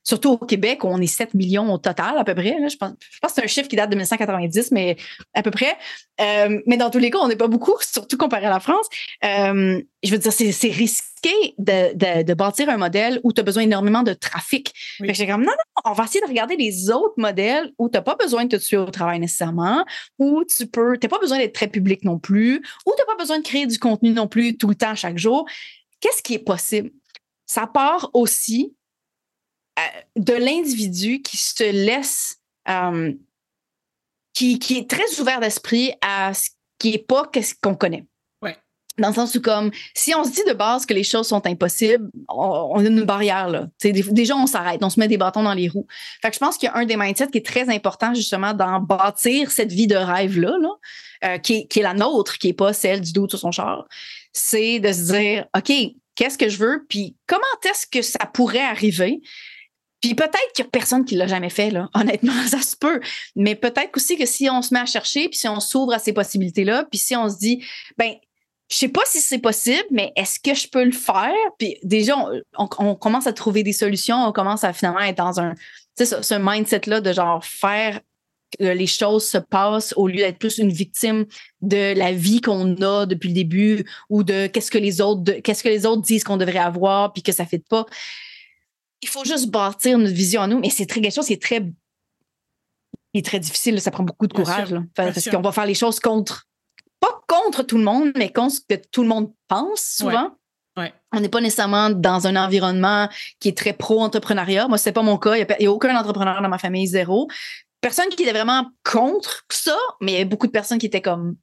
surtout au Québec, où on est 7 millions au total à peu près. Je, pense, je pense que c'est un chiffre qui date de 1990, mais à peu près. Euh, mais dans tous les cas, on n'est pas beaucoup, surtout comparé à la France. Euh, je veux dire, c'est risqué de, de, bâtir un modèle où tu as besoin énormément de trafic. Oui. J'ai comme, non, non, on va essayer de regarder les autres modèles où tu n'as pas besoin de te tuer au travail nécessairement, où tu peux, tu n'as pas besoin d'être très public non plus, où tu n'as pas besoin de créer du contenu non plus tout le temps, chaque jour. Qu'est-ce qui est possible? Ça part aussi de l'individu qui se laisse, euh, qui, qui, est très ouvert d'esprit à ce qui n'est pas ce qu'on connaît. Dans le sens où, comme, si on se dit de base que les choses sont impossibles, on, a une barrière, là. déjà, on s'arrête, on se met des bâtons dans les roues. Fait que je pense qu'il y a un des mindsets qui est très important, justement, dans bâtir cette vie de rêve-là, euh, qui, est, la nôtre, qui n'est pas celle du doute sur son char. C'est de se dire, OK, qu'est-ce que je veux, puis comment est-ce que ça pourrait arriver? Puis peut-être qu'il n'y a personne qui l'a jamais fait, là. Honnêtement, ça se peut. Mais peut-être aussi que si on se met à chercher, puis si on s'ouvre à ces possibilités-là, puis si on se dit, ben, je sais pas si c'est possible, mais est-ce que je peux le faire? Puis déjà, on, commence à trouver des solutions, on commence à finalement être dans un, tu sais, ce, mindset-là de genre faire que les choses se passent au lieu d'être plus une victime de la vie qu'on a depuis le début ou de qu'est-ce que les autres, qu'est-ce que les autres disent qu'on devrait avoir puis que ça fait pas il faut juste bâtir notre vision à nous, mais c'est très quelque chose qui est très, est très difficile. Ça prend beaucoup de courage. parce qu'on va faire les choses contre, pas contre tout le monde, mais contre ce que tout le monde pense souvent. On n'est pas nécessairement dans un environnement qui est très pro-entrepreneuriat. Moi, c'est pas mon cas. Il n'y a, aucun entrepreneur dans ma famille, zéro. Personne qui était vraiment contre ça, mais il y a beaucoup de personnes qui étaient comme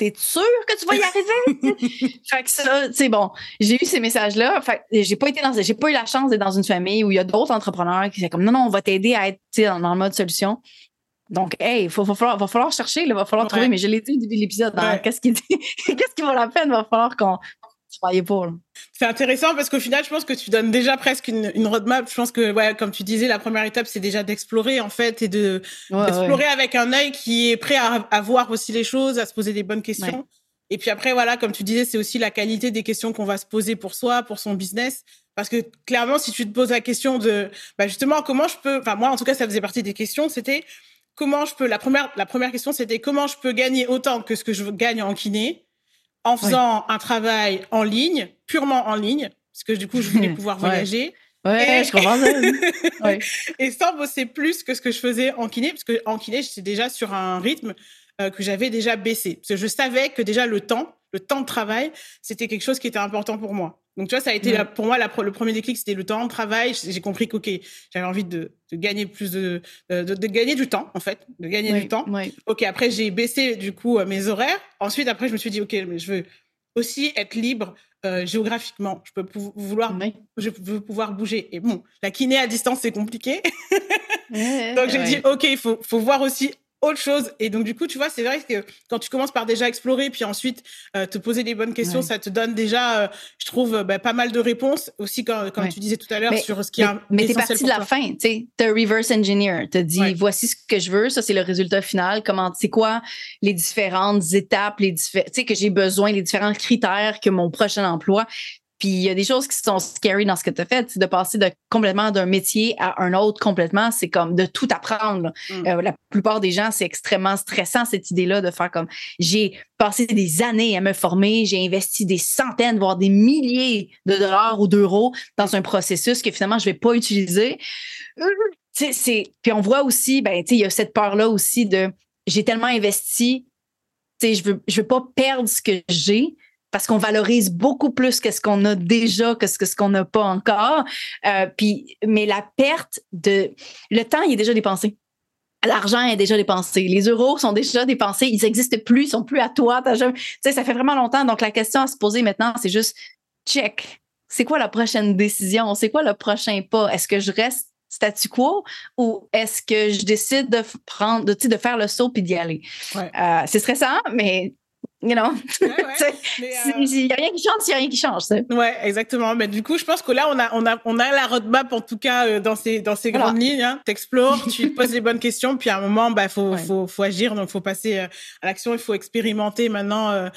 t'es sûr que tu vas y arriver? fait que ça, c'est bon. J'ai eu ces messages-là. Fait j'ai pas été dans, j'ai pas eu la chance d'être dans une famille où il y a d'autres entrepreneurs qui sont comme, non, non, on va t'aider à être, dans, le mode solution. Donc, hey, il va, falloir, va falloir chercher, il va falloir trouver, mais je l'ai dit au début de l'épisode, hein, qu'est-ce qui, qu'est-ce qui vaut la peine, il va falloir qu'on travaille pour. C'est intéressant parce qu'au final, je pense que tu donnes déjà presque une, une roadmap. Je pense que, ouais, comme tu disais, la première étape, c'est déjà d'explorer, en fait, et de, d'explorer avec un œil qui est prêt à, à, voir aussi les choses, à se poser des bonnes questions. Et puis après, voilà, comme tu disais, c'est aussi la qualité des questions qu'on va se poser pour soi, pour son business. Parce que clairement, si tu te poses la question de, bah justement, comment je peux, enfin moi en tout cas, ça faisait partie des questions, c'était comment je peux. La première, la première question, c'était comment je peux gagner autant que ce que je gagne en kiné? En faisant un travail en ligne, purement en ligne, parce que du coup, je voulais pouvoir voyager. Ouais, je comprends. ouais. Et sans bosser plus que ce que je faisais en kiné, parce que en kiné, j'étais déjà sur un rythme euh, que j'avais déjà baissé. Parce que je savais que déjà le temps, le temps de travail, c'était quelque chose qui était important pour moi. Donc, tu vois, ça a été pour moi le premier déclic, c'était le temps de travail. J'ai compris que, OK, j'avais envie de, gagner plus de, de, gagner du temps, en fait, de gagner du temps. OK, après, j'ai baissé, du coup, euh, mes horaires. Ensuite, après, je me suis dit, OK, mais je veux aussi être libre euh, géographiquement. Je peux vouloir, je veux pouvoir bouger. Et bon, la kiné à distance, c'est compliqué. Donc, j'ai dit, OK, il faut, faut voir aussi autre chose. Et donc, du coup, tu vois, c'est vrai que quand tu commences par déjà explorer, puis ensuite euh, te poser des bonnes questions, ça te donne déjà, euh, je trouve, bah, pas mal de réponses. Aussi, quand, comme tu disais tout à l'heure, sur ce qui est Mais t'es parti de la fin, tu sais. T'as reverse engineer. T'as dit, voici ce que je veux, ça, c'est le résultat final. Comment, c'est quoi les différentes étapes, les tu sais, que j'ai besoin, les différents critères que mon prochain emploi. Puis il y a des choses qui sont scary dans ce que tu as fait, de passer de complètement d'un métier à un autre complètement, c'est comme de tout apprendre. Mm. Euh, la plupart des gens, c'est extrêmement stressant cette idée-là de faire comme j'ai passé des années à me former, j'ai investi des centaines, voire des milliers de dollars ou d'euros dans un processus que finalement je vais pas utiliser. C'est puis on voit aussi, ben il y a cette peur là aussi de j'ai tellement investi, je veux je veux pas perdre ce que j'ai parce qu'on valorise beaucoup plus que ce qu'on a déjà que ce que ce qu'on n'a pas encore. Euh, puis, mais la perte de le temps, il est déjà dépensé. L'argent est déjà dépensé. Les euros sont déjà dépensés. Ils n'existent plus, ils sont plus à toi. Tu sais, ça fait vraiment longtemps. Donc, la question à se poser maintenant, c'est juste check. C'est quoi la prochaine décision? C'est quoi le prochain pas? Est-ce que je reste statu quo ou est-ce que je décide de prendre, de, de faire le saut puis d'y aller? Euh, c'est stressant, mais you know? Il n'y a rien qui change, il n'y a rien qui change. Ouais, exactement. Mais du coup, je pense que là, on a, on a, on a la roadmap, en tout cas, euh, dans ces, dans ces grandes lignes. Hein. Tu explores, tu poses les bonnes questions, puis à un moment, il bah, faut, faut, faut agir. Donc, il faut passer euh, à l'action, il faut expérimenter maintenant, euh,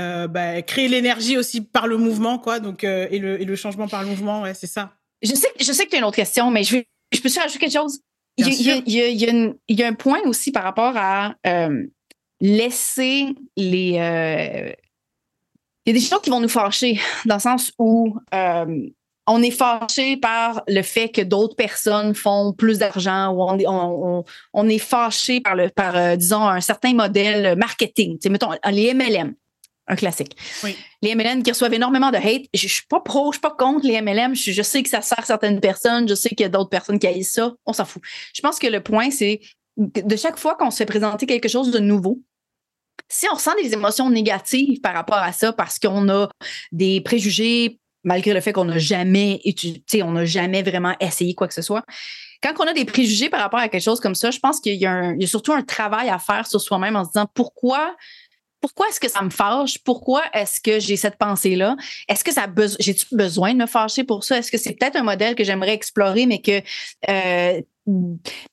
euh bah, créer l'énergie aussi par le mouvement, quoi. Donc, et, le, et le changement par le mouvement, ouais, c'est ça. Je sais, je sais que tu as une autre question, mais je, je peux ajouter quelque chose? Il y, a, il, y a, il, y a il y, a un point aussi par rapport à laisser les. Euh, il y a des gens qui vont nous fâcher dans le sens où euh, on est fâché par le fait que d'autres personnes font plus d'argent ou on, on, est fâché par, le, par euh, disons, un certain modèle marketing. Tu mettons, les MLM, un classique. Les MLM qui reçoivent énormément de hate. Je, ne suis pas pro, je suis pas contre les MLM. Je, sais que ça sert certaines personnes. Je sais qu'il y a d'autres personnes qui haïssent ça. On s'en fout. Je pense que le point, c'est de chaque fois qu'on se fait présenter quelque chose de nouveau, si on ressent des émotions négatives par rapport à ça parce qu'on a des préjugés, malgré le fait qu'on n'a jamais on n'a jamais vraiment essayé quoi que ce soit, quand on a des préjugés par rapport à quelque chose comme ça, je pense qu'il y, a surtout un travail à faire sur soi-même en se disant pourquoi pourquoi est-ce que ça me fâche? Pourquoi est-ce que j'ai cette pensée-là? Est-ce que ça j'ai-tu besoin de me fâcher pour ça? Est-ce que c'est peut-être un modèle que j'aimerais explorer, mais que euh,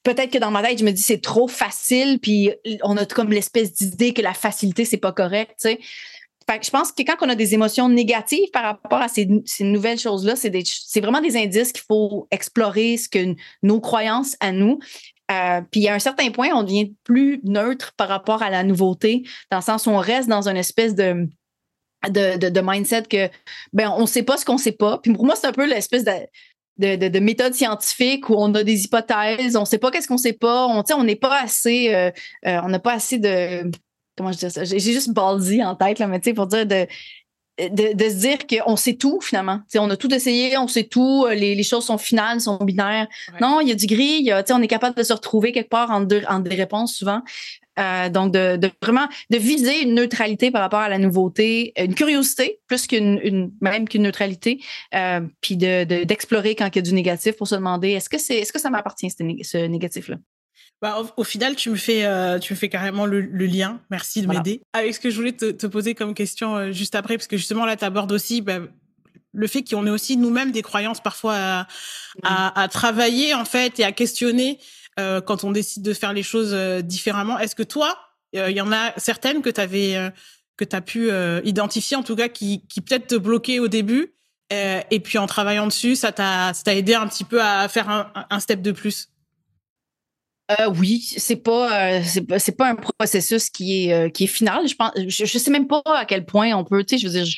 peut-être que dans ma tête, je me dis c'est trop facile, puis on a comme l'espèce d'idée que la facilité, c'est pas correct. Fait que je pense que quand on a des émotions négatives par rapport à ces, nouvelles choses-là, c'est vraiment des indices qu'il faut explorer ce que nos croyances à nous. Euh, puis à un certain point, on devient plus neutre par rapport à la nouveauté, dans le sens où on reste dans une espèce de de, de, mindset que ben on sait pas ce qu'on sait pas. Puis pour moi, c'est un peu l'espèce de de, méthode scientifique où on a des hypothèses, on ne sait pas qu'est-ce qu'on ne sait pas, on on n'est pas assez, euh, euh, on n'a pas assez de, comment je dis ça, j'ai juste baldi en tête là, mais tu sais pour dire de de, se dire qu'on sait tout finalement. on a tout essayé, on sait tout, euh, les, choses sont finales, sont binaires. Non, il y a du gris, y a, on est capable de se retrouver quelque part en, deux, en des réponses souvent. Euh, donc, de, vraiment de viser une neutralité par rapport à la nouveauté, une curiosité plus qu'une même qu'une neutralité, euh, puis d'explorer quand il y a du négatif pour se demander est-ce que c'est est-ce que ça m'appartient ce négatif-là? Bah, au, final, tu me fais, euh, tu me fais carrément le, lien. Merci de m'aider. Avec ce que je voulais te, poser comme question euh, juste après, parce que justement là, tu abordes aussi bah, le fait qu'on ait aussi nous-mêmes des croyances parfois à, travailler en fait et à questionner euh, quand on décide de faire les choses différemment. Est-ce que toi, il y en a certaines que tu que tu as pu identifier, en tout cas, qui, qui peut-être te bloquaient au début. et puis en travaillant dessus, ça t'a aidé un petit peu à faire un, step de plus? Euh, oui, c'est pas, euh, c'est pas, un processus qui est, euh, qui est final. Je pense, je, sais même pas à quel point on peut, tu sais, je veux dire,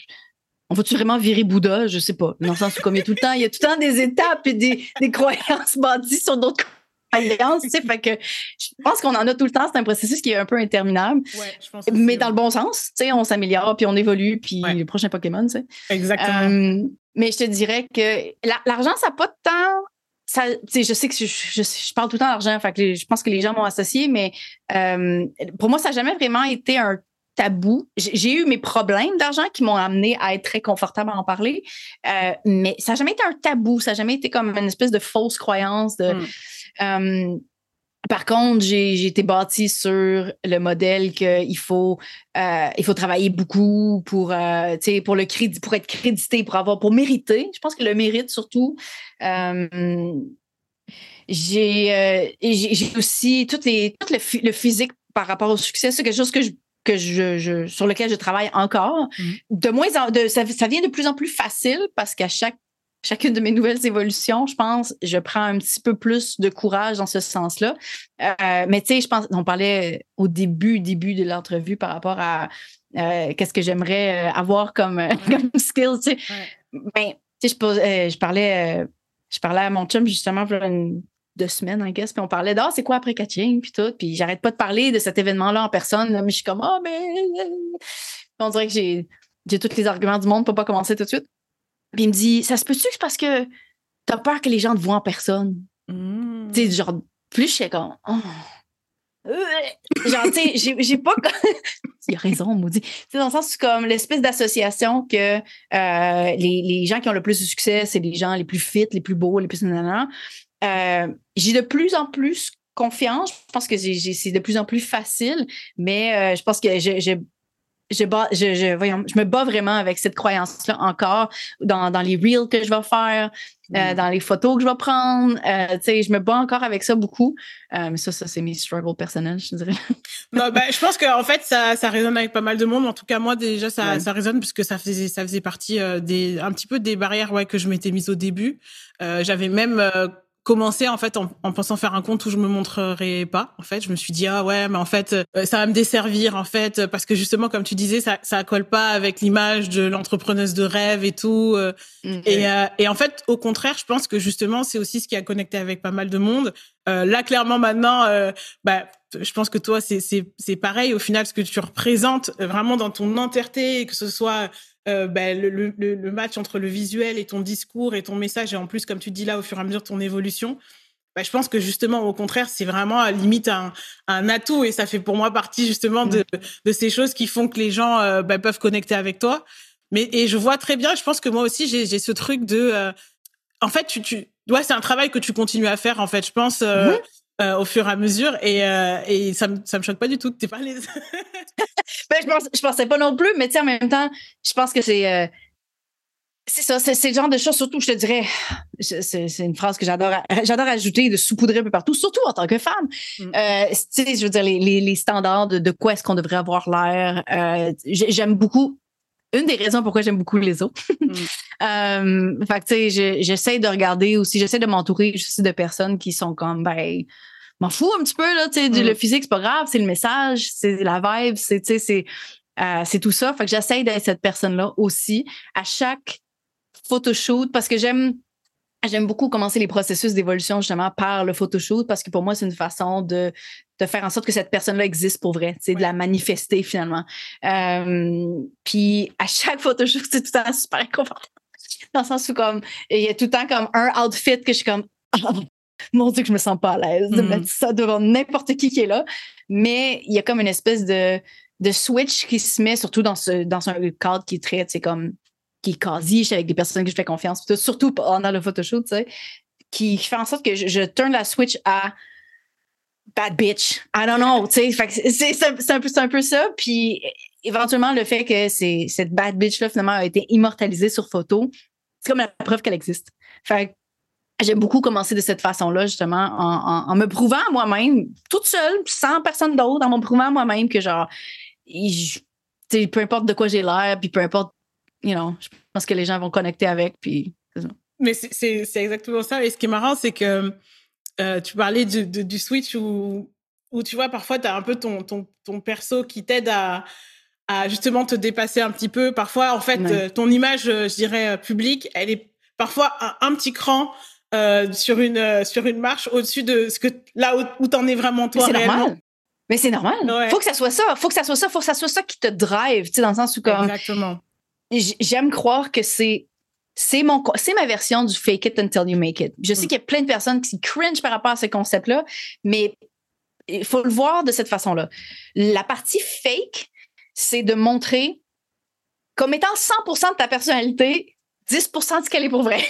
on va-tu vraiment virer Bouddha? Je sais pas. Dans le sens où il y a tout le temps, il y a tout le temps des étapes et des, des croyances bandies sur d'autres croyances, tu sais, fait que je pense qu'on en a tout le temps. C'est un processus qui est un peu interminable. Ouais, je pense mais dans le bon sens, tu sais, on s'améliore puis on évolue puis le prochain Pokémon, tu sais. Exactement. mais je te dirais que l'argent, ça n'a pas de temps je sais que je, parle tout le temps d'argent, fait je pense que les gens m'ont associé, mais euh, pour moi, ça n'a jamais vraiment été un tabou. J'ai eu mes problèmes d'argent qui m'ont amené à être très confortable à en parler, euh, mais ça n'a jamais été un tabou, ça n'a jamais été comme une espèce de fausse croyance de. Hmm. Euh, par contre, j'ai été bâtie sur le modèle qu'il faut, euh, il faut travailler beaucoup pour, euh, pour, le crédit, pour être crédité, pour avoir, pour mériter. Je pense que le mérite surtout. Euh, j'ai aussi tout, les, tout le, physique par rapport au succès. C'est quelque chose que je, que je, sur lequel je travaille encore. Mmh. De moins en, de, ça, ça, vient de plus en plus facile parce qu'à chaque chacune de mes nouvelles évolutions, je pense, je prends un petit peu plus de courage dans ce sens-là. Euh, mais tu sais, je pense, on parlait au début, début de l'entrevue par rapport à euh, qu'est-ce que j'aimerais euh, avoir comme, comme skill, tu sais. Ben, tu sais, je, je, parlais, je parlais à mon chum justement pour une, deux semaines, I guess, puis on parlait d'ah, c'est quoi après catching, puis tout, puis j'arrête pas de parler de cet événement-là en personne, mais je suis comme, ah, oh, mais. On dirait que j'ai, j'ai tous les arguments du monde pour pas commencer tout de suite. Puis il me dit, ça se peut-tu que c'est parce que t'as peur que les gens te voient en personne? Mmh. Tu sais, genre, plus je sais comme, oh. genre, tu sais, j'ai pas. il a raison, maudit. Tu sais, dans le sens, comme l'espèce d'association que euh, les, les, gens qui ont le plus de succès, c'est les gens les plus fit, les plus beaux, les plus. Euh, j'ai de plus en plus confiance. Je pense que c'est de plus en plus facile, mais euh, je pense que j'ai je, je, je, voyons, je me bats vraiment avec cette croyance-là encore dans, dans, les reels que je vais faire, euh, mm. dans les photos que je vais prendre. Euh, je me bats encore avec ça beaucoup. Euh, mais ça, ça c'est mes struggles personnels, je dirais. non, ben, je pense qu'en fait, ça, ça résonne avec pas mal de monde. En tout cas, moi, déjà, ça, ça résonne puisque ça faisait, ça faisait partie des, un petit peu des barrières ouais, que je m'étais mise au début. J'avais même commencé en fait en, pensant faire un compte où je me montrerai pas en fait. Je me suis dit ah ouais mais en fait euh, ça va me desservir en fait parce que justement comme tu disais ça ça colle pas avec l'image de l'entrepreneuse de rêve et tout euh. et, euh, et en fait au contraire je pense que justement c'est aussi ce qui a connecté avec pas mal de monde. Là clairement maintenant bah je pense que toi c'est c'est c'est pareil. Au final ce que tu représentes vraiment dans ton entièreté que ce soit euh, ben, le, le, le, match entre le visuel et ton discours et ton message, et en plus, comme tu dis là, au fur et à mesure, ton évolution, ben, je pense que justement, au contraire, c'est vraiment à limite un, un, atout et ça fait pour moi partie justement de, mmh. de ces choses qui font que les gens euh, ben, peuvent connecter avec toi. Mais et je vois très bien, je pense que moi aussi, j'ai ce truc de. Euh, en fait, tu, tu, ouais, c'est un travail que tu continues à faire, en fait. Je pense. Mmh. Euh, au fur et à mesure et, euh, et ça, me, ça me choque pas du tout que tu pas les. ben, je, pense, je pensais pas non plus, mais en même temps, je pense que c'est. Euh, c'est ça, c'est le genre de choses, surtout, je te dirais, c'est une phrase que j'adore j'adore ajouter, de saupoudrer un peu partout, surtout en tant que femme. Mm. tu sais, je veux dire, les, les, standards de, de quoi est-ce qu'on devrait avoir l'air. J'aime beaucoup une des raisons pourquoi j'aime beaucoup les autres. mm. fait tu sais, j'essaie de regarder aussi, j'essaie de m'entourer aussi de personnes qui sont comme, ben, m'en fous un petit peu, là, tu sais, le mm. physique, c'est pas grave, c'est le message, c'est la vibe, c'est, tu sais, c'est, euh, c'est tout ça. Fait que j'essaie d'être cette personne-là aussi à chaque photoshoot parce que j'aime, J'aime beaucoup commencer les processus d'évolution justement par le photoshoot parce que pour moi, c'est une façon de, de faire en sorte que cette personne-là existe pour vrai, c'est de la manifester finalement. Euh, puis à chaque photoshoot, c'est tout le temps super inconfortable. Dans le sens où comme il y a tout le temps comme un outfit que je suis comme mon Dieu, que je me sens pas à l'aise de mm. mettre ça devant n'importe qui qui est là. Mais il y a comme une espèce de, de switch qui se met, surtout dans, ce, dans un cadre qui est très, c'est comme, qui est quasi avec des personnes que je fais confiance, surtout pendant le photoshoot, tu sais, qui fait en sorte que je, je turn la switch à bad bitch. I don't know. C'est un, peu, un peu ça. Puis éventuellement, le fait que cette bad bitch-là, finalement, a été immortalisée sur photo, c'est comme la preuve qu'elle existe. Fait j'aime beaucoup commencer de cette façon-là, justement, en, me prouvant à moi-même, toute seule, sans personne d'autre, en me prouvant à moi-même que, genre, peu importe de quoi j'ai l'air, puis peu importe, you know, je pense que les gens vont connecter avec, puis Mais c'est exactement ça. Et ce qui est marrant, c'est que euh, tu parlais du, du switch où, où, tu vois, parfois, tu as un peu ton, ton, ton perso qui t'aide à, à, justement te dépasser un petit peu. Parfois, en fait, euh, ton image, euh, je dirais, publique, elle est parfois un, petit cran sur, une, sur une marche au-dessus de ce que, là où, t'en es vraiment toi réellement. Mais c'est normal. Il Faut que ça soit ça. Faut que ça soit ça. Faut que ça soit ça qui te drive, tu sais, dans le sens où comme. Exactement. J'aime croire que c'est c'est mon c'est ma version du fake it until you make it. Je sais mm. qu'il y a plein de personnes qui cringe par rapport à ce concept-là, mais il faut le voir de cette façon-là. La partie fake, c'est de montrer comme étant 100% de ta personnalité, 10% de ce qu'elle est pour vrai.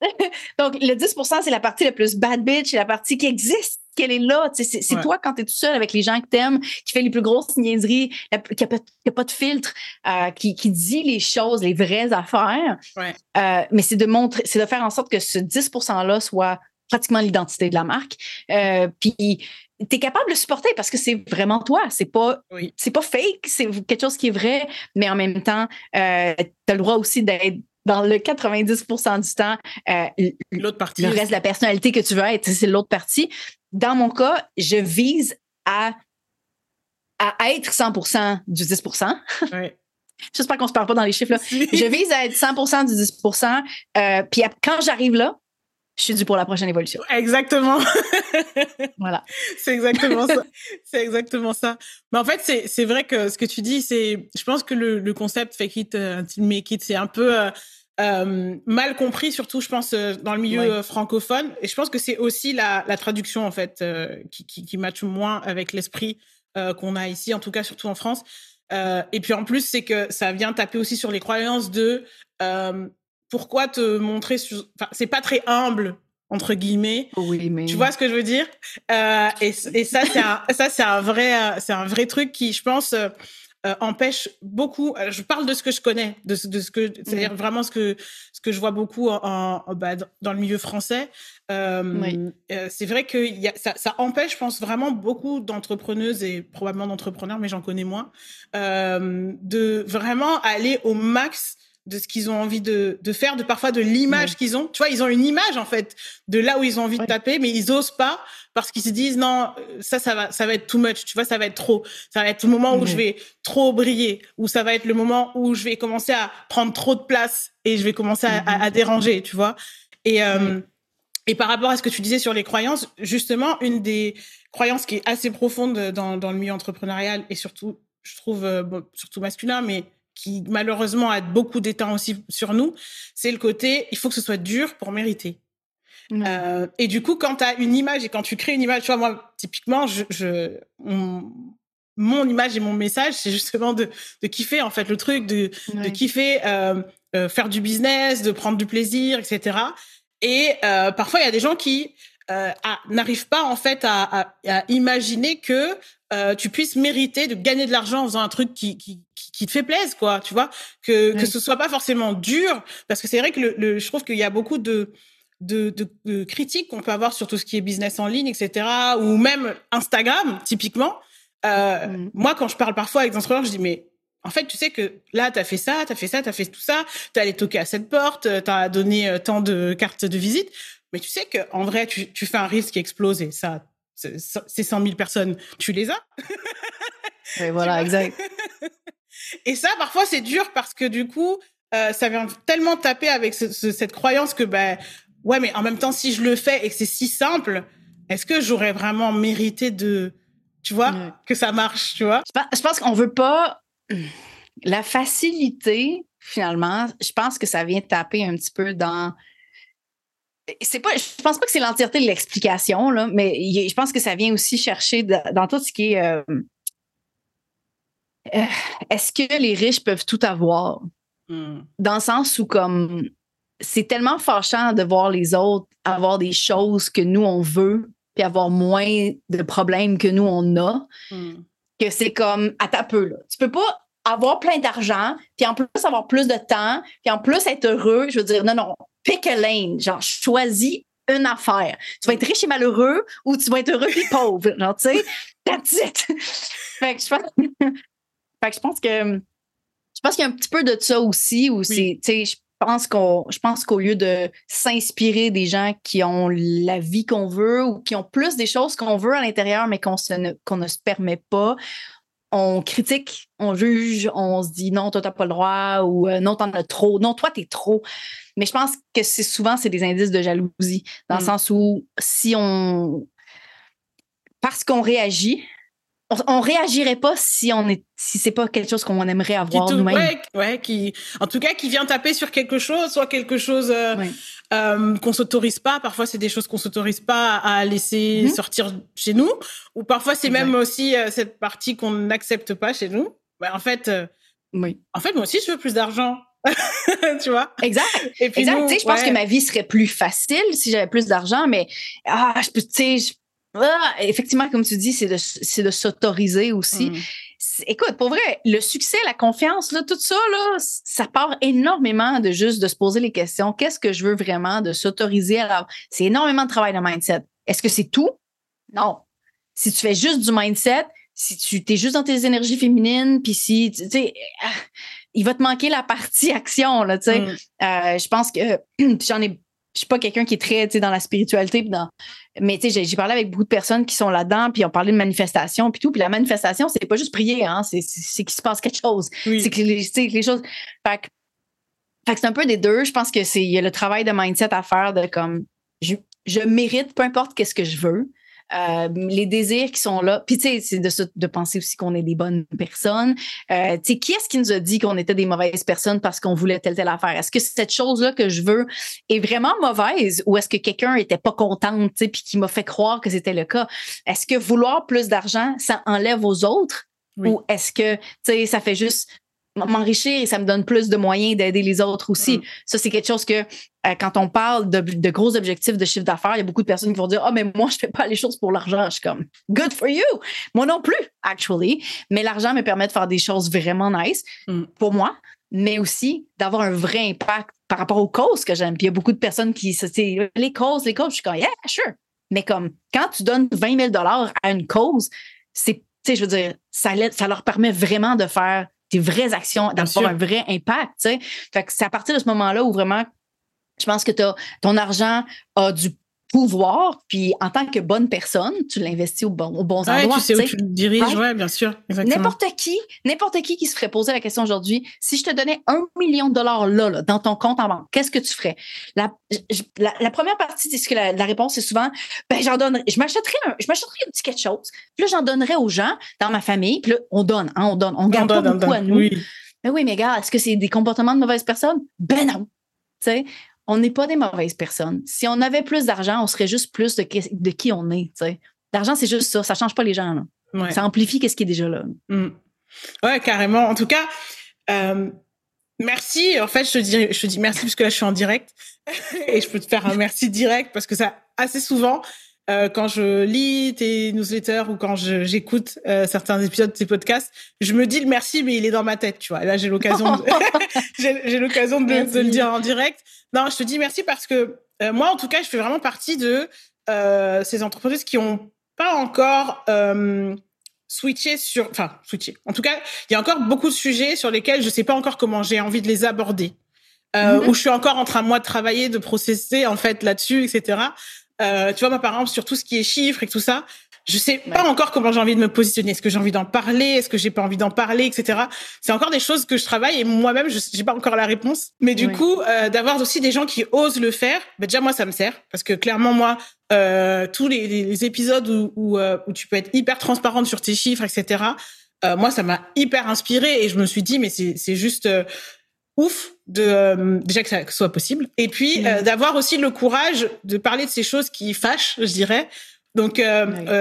Donc, le 10% c'est la partie la plus bad bitch, c'est la partie qui existe, qu'elle est là. C'est toi quand tu es tout seul avec les gens que t'aimes, qui fait les plus grosses niaiseries, qui n'a pas, de filtre, euh, qui, dit les choses, les vraies affaires. Euh, mais c'est de montrer, c'est de faire en sorte que ce 10 %-là soit pratiquement l'identité de la marque. Euh, puis tu es capable de le supporter parce que c'est vraiment toi. C'est pas, c'est pas fake, c'est quelque chose qui est vrai, mais en même temps, tu as le droit aussi d'être dans le 90% du temps, euh, l'autre partie. Le reste de la personnalité que tu veux être, c'est l'autre partie. Dans mon cas, je vise à, à être 100% du 10% ouais. J'espère qu'on se parle pas dans les chiffres. Là. Je vise à être 100% du 10% euh, Puis quand j'arrive là, je suis due pour la prochaine évolution. Exactement. voilà. C'est exactement ça. C'est exactement ça. Mais en fait, c'est vrai que ce que tu dis, c'est, je pense que le, le concept fake it until make it, c'est un peu euh, euh, mal compris, surtout, je pense, euh, dans le milieu francophone. Et je pense que c'est aussi la, la, traduction, en fait, qui, qui, qui matche moins avec l'esprit qu'on a ici, en tout cas, surtout en France. et puis en plus, c'est que ça vient taper aussi sur les croyances de pourquoi te montrer. Enfin, c'est pas très humble entre guillemets. Oui, mais... Tu vois ce que je veux dire? Euh, et, et, ça, c'est un, ça, c'est un vrai, c'est un vrai truc qui, je pense, euh, empêche beaucoup. Euh, je parle de ce que je connais, de, de ce que, c'est-à-dire mm. vraiment ce que ce que je vois beaucoup en, bah, dans le milieu français. Euh, c'est vrai que y a, ça, ça, empêche, je pense, vraiment beaucoup d'entrepreneuses et probablement d'entrepreneurs, mais j'en connais moins, de vraiment aller au max de ce qu'ils ont envie de, de, faire, de parfois de l'image qu'ils ont. Tu vois, ils ont une image en fait de là où ils ont envie de taper, mais ils osent pas parce qu'ils se disent non, ça, ça va, ça va être too much. Tu vois, ça va être trop. Ça va être le moment où je vais trop briller, ou ça va être le moment où je vais commencer à prendre trop de place et je vais commencer à, à, déranger. Tu vois. Et euh, et par rapport à ce que tu disais sur les croyances, justement, une des croyances qui est assez profonde dans, dans le milieu entrepreneurial et surtout, je trouve, euh, surtout masculin, mais qui malheureusement a beaucoup d'état aussi sur nous, c'est le côté il faut que ce soit dur pour mériter. Euh, et du coup, quand tu as une image et quand tu crées une image, tu vois, moi, typiquement, je, je mon image et mon message, c'est justement de, de kiffer, en fait, le truc, de, de kiffer, euh, euh, faire du business, de prendre du plaisir, etc. Et parfois, il y a des gens qui n'arrivent pas, en fait, à, à, à imaginer que euh, tu puisses mériter de gagner de l'argent en faisant un truc qui, qui, qui te fait plaisir, quoi, tu vois, que, que ce soit pas forcément dur, parce que c'est vrai que le, le, je trouve qu'il y a beaucoup de, de, de, critiques qu'on peut avoir sur tout ce qui est business en ligne, etc., ou même Instagram, typiquement. Euh, mm. Moi, quand je parle parfois avec des entrepreneurs, je dis, mais en fait, tu sais que là, tu as fait ça, tu as fait ça, tu as fait tout ça, tu allé toquer à cette porte, tu as donné euh, tant de cartes de visite, mais tu sais que en vrai, tu, tu fais un risque qui explose et ça, ces 100 000 personnes, tu les as? Et voilà, exact. Et ça, parfois, c'est dur parce que du coup, euh, ça vient tellement taper avec cette croyance que, ben, ouais, mais en même temps, si je le fais et que c'est si simple, est-ce que j'aurais vraiment mérité de, tu vois, que ça marche, tu vois? Je pense qu'on veut pas la facilité, finalement. Je pense que ça vient taper un petit peu dans c'est pas, je pense pas que c'est l'entièreté de l'explication, là, mais je pense que ça vient aussi chercher dans tout ce qui est euh, euh, est-ce que les riches peuvent tout avoir? Hmm. Dans le sens où, comme, c'est tellement fâchant de voir les autres avoir des choses que nous, on veut, puis avoir moins de problèmes que nous, on a, hmm. que c'est comme, à ta peu, là. Tu peux pas avoir plein d'argent, puis en plus avoir plus de temps, puis en plus être heureux. Je veux dire, non, non, pick a lane. Genre, choisis une affaire. Tu vas être riche et malheureux ou tu vas être heureux et pauvre. Genre, tu sais, that's it. fait que je pense, fait que je pense que je pense qu'il y a un petit peu de ça aussi, où c'est, tu sais, je pense qu'on, je pense qu'au lieu de s'inspirer des gens qui ont la vie qu'on veut ou qui ont plus des choses qu'on veut à l'intérieur, mais qu'on ne, qu'on ne se permet pas, on critique, on juge, on se dit non, toi, t'as pas le droit ou euh, non, t'en as trop, non, toi, t'es trop. Mais je pense que c'est souvent, c'est des indices de jalousie, dans le mm. sens où si on. Parce qu'on réagit, on, réagirait pas si on est si c'est pas quelque chose qu'on aimerait avoir nous-mêmes. Ouais, qui en tout cas qui vient taper sur quelque chose, soit quelque chose euh, euh, qu'on s'autorise pas. Parfois c'est des choses qu'on s'autorise pas à laisser mm-hmm. sortir chez nous, ou parfois c'est même aussi euh, cette partie qu'on n'accepte pas chez nous. Bah, en fait, oui. En fait moi aussi je veux plus d'argent. tu vois? Exact et puis exact je pense que ma vie serait plus facile si j'avais plus d'argent mais ah je peux tu sais ah, effectivement, comme tu dis, c'est de, de s'autoriser aussi. Mm. Écoute, pour vrai, le succès, la confiance, là, tout ça, là, ça part énormément de juste de se poser les questions. Qu'est-ce que je veux vraiment, de s'autoriser? À C'est énormément de travail de mindset. Est-ce que c'est tout? Non. Si tu fais juste du mindset, si tu es juste dans tes énergies féminines, puis si, tu sais, il va te manquer la partie action, là, tu sais. Mm. Euh, je pense que j'en ai je suis pas quelqu'un qui est très dans la spiritualité dans mais tu sais j'ai parlé avec beaucoup de personnes qui sont là-dedans puis ont parlé de manifestation puis tout puis la manifestation c'est pas juste prier hein c'est qu'il se passe quelque chose. C'est que les, les choses fait que, c'est un peu des deux. Je pense que c'est il y a le travail de mindset à faire de comme je, je mérite peu importe qu'est-ce que je veux euh, les désirs qui sont là. Puis, tu sais, c'est de, de penser aussi qu'on est des bonnes personnes. Euh, tu sais, qui est-ce qui nous a dit qu'on était des mauvaises personnes parce qu'on voulait telle, telle affaire? Est-ce que cette chose-là que je veux est vraiment mauvaise ou est-ce que quelqu'un était pas contente, tu sais, puis qui m'a fait croire que c'était le cas? Est-ce que vouloir plus d'argent, ça enlève aux autres? Ou est-ce que, tu sais, ça fait juste m'enrichir et ça me donne plus de moyens d'aider les autres aussi. Mm. Ça, c'est quelque chose que euh, quand on parle de, gros objectifs de chiffre d'affaires, il y a beaucoup de personnes qui vont dire Ah, oh, mais moi, je fais pas les choses pour l'argent. Je suis comme Good for you. Moi non plus, actually. Mais l'argent me permet de faire des choses vraiment nice mm. pour moi, mais aussi d'avoir un vrai impact par rapport aux causes que j'aime. Puis il y a beaucoup de personnes qui se disent les causes, les causes. Je suis comme Yeah, sure. Mais comme quand tu donnes 20 000 à une cause, c'est, tu sais, je veux dire, ça, ça leur permet vraiment de faire des vraies actions, d'avoir un vrai impact. Fait que c'est à partir de ce moment-là où vraiment, je pense que ton argent a du pouvoir, puis en tant que bonne personne, tu l'investis au bon, au bon ouais, Tu sais où tu le diriges, ouais, bien sûr. N'importe qui, n'importe qui qui se ferait poser la question aujourd'hui, si je te donnais un million de dollars là, dans ton compte en banque, qu'est-ce que tu ferais? La, la, première partie, c'est ce que la, réponse c'est souvent, ben j'en donnerais, je m'achèterais un, je m'achèterais un petit quelque chose, puis là j'en donnerais aux gens dans ma famille, puis là on donne, hein, on donne, on garde pas beaucoup à nous. Oui. Mais oui, mais gars, est-ce que c'est des comportements de mauvaises personnes? Ben non. Tu sais, on n'est pas des mauvaises personnes. Si on avait plus d'argent, on serait juste plus de, qui on est. L'argent, c'est juste ça. Ça change pas les gens. Ça amplifie ce qui est déjà là. Mm. Ouais, carrément. En tout cas, euh, merci. En fait, je te, dis, je te dis merci parce que là, je suis en direct. Et je peux te faire un merci direct parce que ça, assez souvent, euh, quand je lis tes newsletters ou quand j'écoute euh, certains épisodes de tes podcasts, je me dis le merci, mais il est dans ma tête, tu vois. Et là, j'ai l'occasion, de... j'ai l'occasion de, de, le dire en direct. Non, je te dis merci parce que euh, moi, en tout cas, je fais vraiment partie de euh, ces entreprises qui ont pas encore euh, switché sur, enfin, switché. En tout cas, il y a encore beaucoup de sujets sur lesquels je sais pas encore comment j'ai envie de les aborder. Euh, mhm. Où je suis encore en train moi de travailler, de processer en fait là-dessus, etc. Euh, tu vois, moi, par exemple, sur tout ce qui est chiffres et tout ça, je sais pas encore comment j'ai envie de me positionner. Est-ce que j'ai envie d'en parler? Est-ce que j'ai pas envie d'en parler, etc. C'est encore des choses que je travaille et moi-même, je j'ai pas encore la réponse. Mais du coup, euh, d'avoir aussi des gens qui osent le faire, bah, déjà moi, ça me sert parce que clairement, moi, euh, tous les, les, épisodes où, où, euh, où, tu peux être hyper transparente sur tes chiffres, etc. Euh, moi, ça m'a hyper inspirée et je me suis dit, mais c'est juste euh, ouf de euh, déjà que ça soit possible. Et puis d'avoir aussi le courage de parler de ces choses qui fâchent je dirais. Donc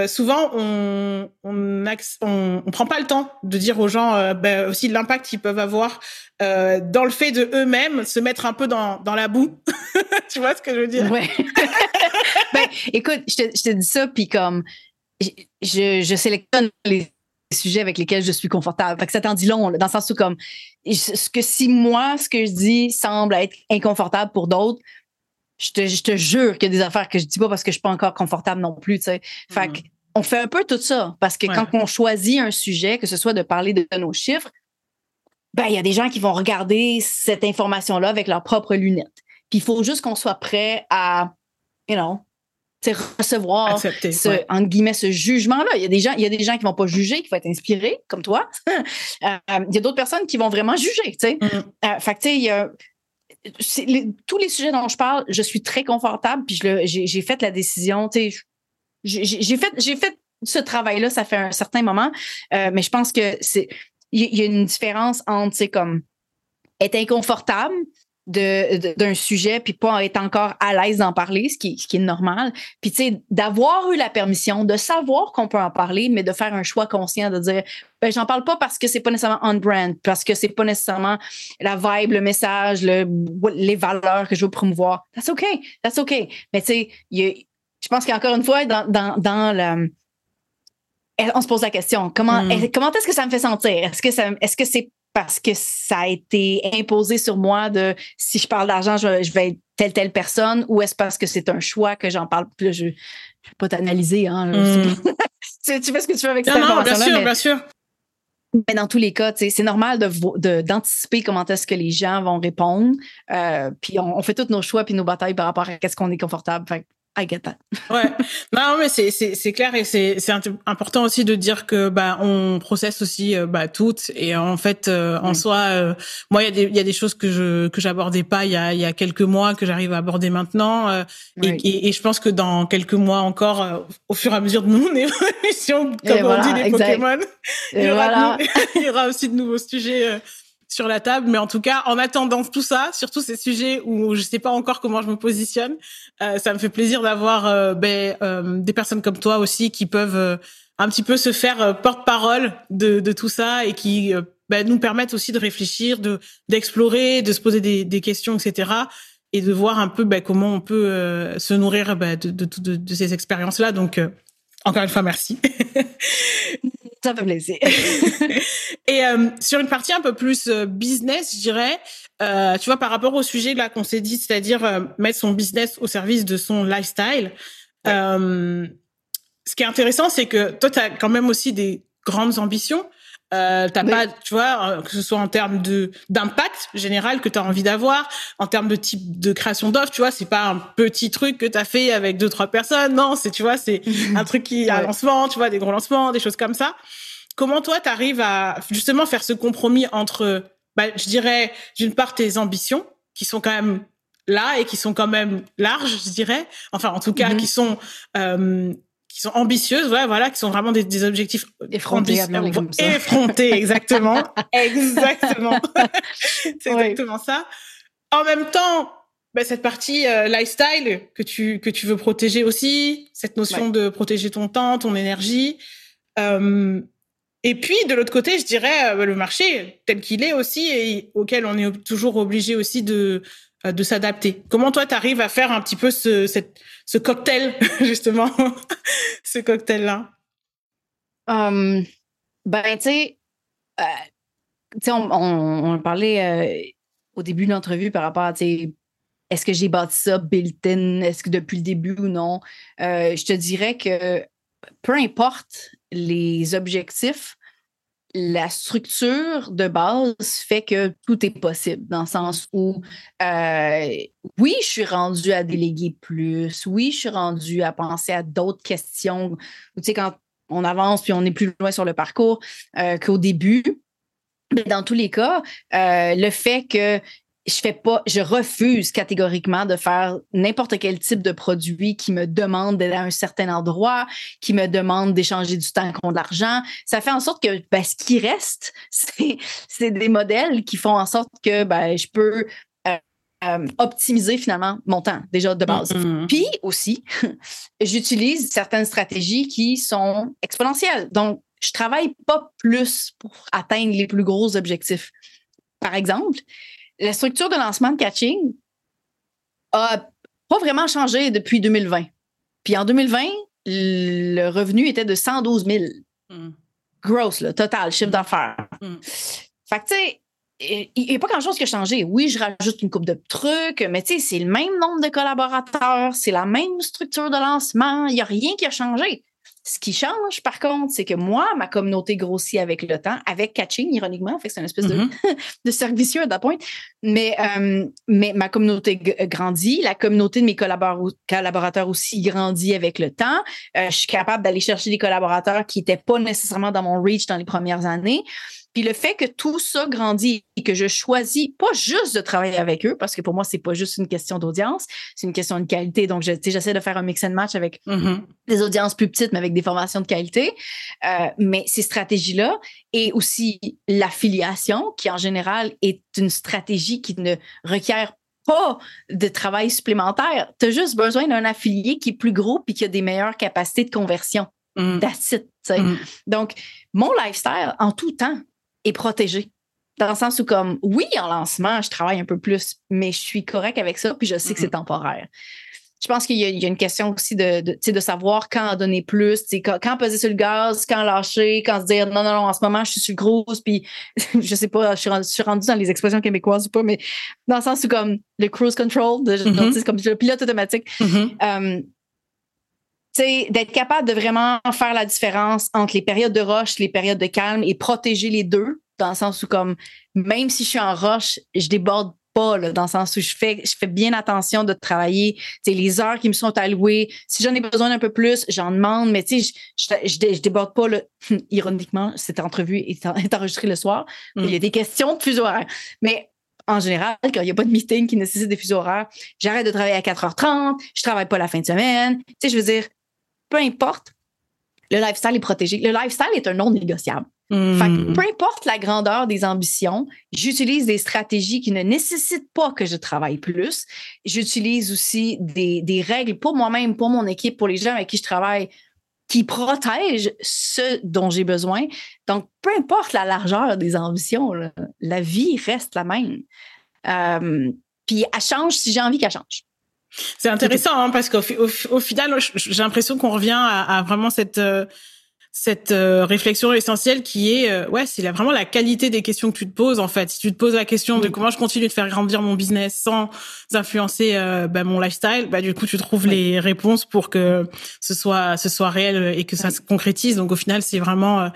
souvent on on, on prend pas le temps de dire aux gens ben, aussi l'impact qu'ils peuvent avoir dans le fait de eux-mêmes se mettre un peu dans dans la boue. tu vois ce que je veux dire? Ouais. ben, écoute, je te, je te dis ça puis comme je, je sélectionne les sujets avec lesquels je suis confortable. Fait que ça t'en dit long, dans le sens où comme ce que si moi, ce que je dis semble être inconfortable pour d'autres, je te, je te jure qu'il y a des affaires que je dis pas parce que je suis pas encore confortable non plus. Fait mm. on fait un peu tout ça parce que quand on choisit un sujet, que ce soit de parler de, nos chiffres, ben il y a des gens qui vont regarder cette information-là avec leurs propres lunettes. Puis il faut juste qu'on soit prêt à, you know, recevoir ce, entre guillemets, ce jugement-là. Il y a des gens, il y a des gens qui vont pas juger, qui vont être inspirés, comme toi. Euh, il y a d'autres personnes qui vont vraiment juger, tu sais. Euh, fait tu sais, tous les sujets dont je parle, je suis très confortable, puis j'ai fait la décision, tu sais, j'ai fait, j'ai fait ce travail-là, ça fait un certain moment, euh, mais je pense que c'est, il y, a une différence entre, comme être inconfortable, d'un sujet puis pas être encore à l'aise d'en parler, ce qui, ce qui est normal. Puis tu sais, d'avoir eu la permission, de savoir qu'on peut en parler, mais de faire un choix conscient de dire ben j'en parle pas parce que c'est pas nécessairement on brand, parce que c'est pas nécessairement la vibe, le message, le, les valeurs que je veux promouvoir. That's okay, that's okay. Mais tu sais, je pense qu'encore une fois dans dans dans le on se pose la question comment hmm. comment est-ce que ça me fait sentir? Est-ce que ça est-ce que c'est parce que ça a été imposé sur moi de si je parle d'argent, je, vais être telle, telle personne, ou est-ce parce que c'est un choix que j'en parle plus? Je ne vais pas t'analyser. Hein, hmm. tu, fais ce que tu veux avec cette information-là. Bien sûr, bien sûr. Mais dans tous les cas, c'est normal d'anticiper de, comment est-ce que les gens vont répondre. Euh, puis on, fait tous nos choix puis nos batailles par rapport à ce qu'on est confortable. Fait I get that. ouais. Non, mais c'est c'est clair et c'est c'est important aussi de dire que bah on processe aussi euh, bah toutes et en fait euh, en soi euh, moi il y a des il y a des choses que je que j'abordais pas il y a il y a quelques mois que j'arrive à aborder maintenant et, et, je pense que dans quelques mois encore au fur et à mesure de mon évolution comme on dit les Pokémon il y, aura il y aura aussi de nouveaux sujets sur la table. Mais en tout cas, en attendant tout ça, surtout ces sujets où je sais pas encore comment je me positionne, euh, ça me fait plaisir d'avoir euh, ben, euh, des personnes comme toi aussi qui peuvent un petit peu se faire porte-parole de, tout ça et qui ben, nous permettent aussi de réfléchir, de d'explorer, de se poser des, questions, etc. Et de voir un peu ben, comment on peut se nourrir de, ces expériences-là. Donc, encore une fois, merci. Ça fait plaisir. et euh, sur une partie un peu plus euh, business, je dirais, euh, tu vois, par rapport au sujet là qu'on s'est dit, c'est-à-dire mettre son business au service de son lifestyle. ce qui est intéressant, c'est que toi, tu as quand même aussi des grandes ambitions. Euh, t'as pas, tu vois, que ce soit en termes de d'impact général que tu as envie d'avoir, en termes de type de création d'offres, tu vois, c'est pas un petit truc que tu as fait avec deux trois personnes, non, c'est tu vois, c'est un truc qui a un lancement, tu vois, des gros lancements, des choses comme ça. Comment toi tu arrives à justement faire ce compromis entre bah, je dirais d'une part tes ambitions qui sont quand même là et qui sont quand même larges, je dirais. Enfin, en tout cas, mm-hmm. qui sont euh, qui sont ambitieuses, voilà, voilà, qui sont vraiment des, des objectifs effrontés, effrontés, exactement, exactement, c'est exactement ça. En même temps, bah, cette partie euh, lifestyle que tu que tu veux protéger aussi, cette notion de protéger ton temps, ton énergie. Euh, et puis de l'autre côté, je dirais euh, le marché tel qu'il est aussi et auquel on est toujours obligé aussi de de s'adapter. Comment toi, tu arrives à faire un petit peu ce, cocktail, justement, ce cocktail-là? Um, ben, tu sais, euh, on, on, on, parlait euh, au début de l'entrevue par rapport à, est-ce que j'ai bâti ça built-in, est-ce que depuis le début ou non? je te dirais que peu importe les objectifs, la structure de base fait que tout est possible, dans le sens où, euh, oui, je suis rendue à déléguer plus, oui, je suis rendue à penser à d'autres questions. Tu sais, quand on avance puis on est plus loin sur le parcours euh, qu'au début, mais dans tous les cas, euh, le fait que je fais pas, je refuse catégoriquement de faire n'importe quel type de produit qui me demande d'aller à un certain endroit, qui me demande d'échanger du temps contre de l'argent. Ça fait en sorte que ben, ce qui reste, c'est, des modèles qui font en sorte que ben, je peux euh, optimiser finalement mon temps déjà de base. Mhm. Puis aussi, j'utilise certaines stratégies qui sont exponentielles. Donc, je travaille pas plus pour atteindre les plus gros objectifs. Par exemple, la structure de lancement de catching a pas vraiment changé depuis 2020. Puis en 2020, le revenu était de 112 000 Mhm. gross, là, total, chiffre d'affaires. Mm. Fait que, tu sais, il n'y a pas grand-chose qui a changé. Oui, je rajoute une coupe de trucs, mais tu sais, c'est le même nombre de collaborateurs, c'est la même structure de lancement, il n'y a rien qui a changé. Ce qui change, par contre, c'est que moi, ma communauté grossit avec le temps, avec catching, ironiquement. Fait que c'est une espèce de, Mhm. de servicieux à point. Mais, euh, mais ma communauté g- grandit, la communauté de mes collabor- collaborateurs aussi grandit avec le temps. Euh, je suis capable d'aller chercher des collaborateurs qui n'étaient pas nécessairement dans mon reach dans les premières années. Puis le fait que tout ça grandit et que je choisis pas juste de travailler avec eux, parce que pour moi, c'est pas juste une question d'audience, c'est une question de qualité. Donc, j'essaie de faire un mix and match avec Mhm. des audiences plus petites, mais avec des formations de qualité. Euh, mais ces stratégies-là et aussi l'affiliation, qui en général est une stratégie qui ne requiert pas de travail supplémentaire. Tu as juste besoin d'un affilié qui est plus gros puis qui a des meilleures capacités de conversion. That's it, tu sais. Mhm. Donc, mon lifestyle, en tout temps, est protégé. Dans le sens où, comme, oui, en lancement, je travaille un peu plus, mais je suis correct avec ça, puis je sais que c'est temporaire. Je pense qu'il y, y a une question aussi de, de, savoir quand en donner plus, quand, quand peser sur le gaz, quand lâcher, quand se dire non, non, non, en ce moment, je suis sur grosse, puis je sais pas, je suis, rendue, je suis rendue dans les expressions québécoises ou pas, mais dans le sens où, comme, le cruise control, de, tu sais, comme le pilote automatique, Mhm. euh, d'être capable de vraiment faire la différence entre les périodes de rush, les périodes de calme et protéger les deux, dans le sens où, comme, même si je suis en rush, je déborde pas, là, dans le sens où je fais, je fais bien attention de travailler, les heures qui me sont allouées. Si j'en ai besoin d'un peu plus, j'en demande, mais je, je, je, dé- je déborde pas, là. Ironiquement, cette entrevue est, en- est enregistrée le soir. Mm. Il y a des questions de fuseau horaire. Mais en général, quand il n'y a pas de meeting qui nécessite des fuseaux horaires, j'arrête de travailler à 4h30, je travaille pas la fin de semaine. Tu sais, je veux dire, peu importe, le lifestyle est protégé. Le lifestyle est un non négociable. Fait que Mhm. peu importe la grandeur des ambitions, j'utilise des stratégies qui ne nécessitent pas que je travaille plus. J'utilise aussi des, des règles pour moi-même, pour mon équipe, pour les gens avec qui je travaille, qui protègent ce dont j'ai besoin. Donc, peu importe la largeur des ambitions, là, la vie reste la même. Euh, puis elle change si j'ai envie qu'elle change. C'est intéressant hein, parce qu'au au, fi- au final, j'ai l'impression qu'on revient à, à vraiment cette euh, cette euh, réflexion essentielle qui est euh, ouais, c'est vraiment la qualité des questions que tu te poses en fait. Si tu te poses la question de Oui. comment je continue de faire grandir mon business sans influencer euh, bah, mon lifestyle, bah du coup tu trouves les réponses pour que ce soit ce soit réel et que ça se concrétise. Donc au final, c'est vraiment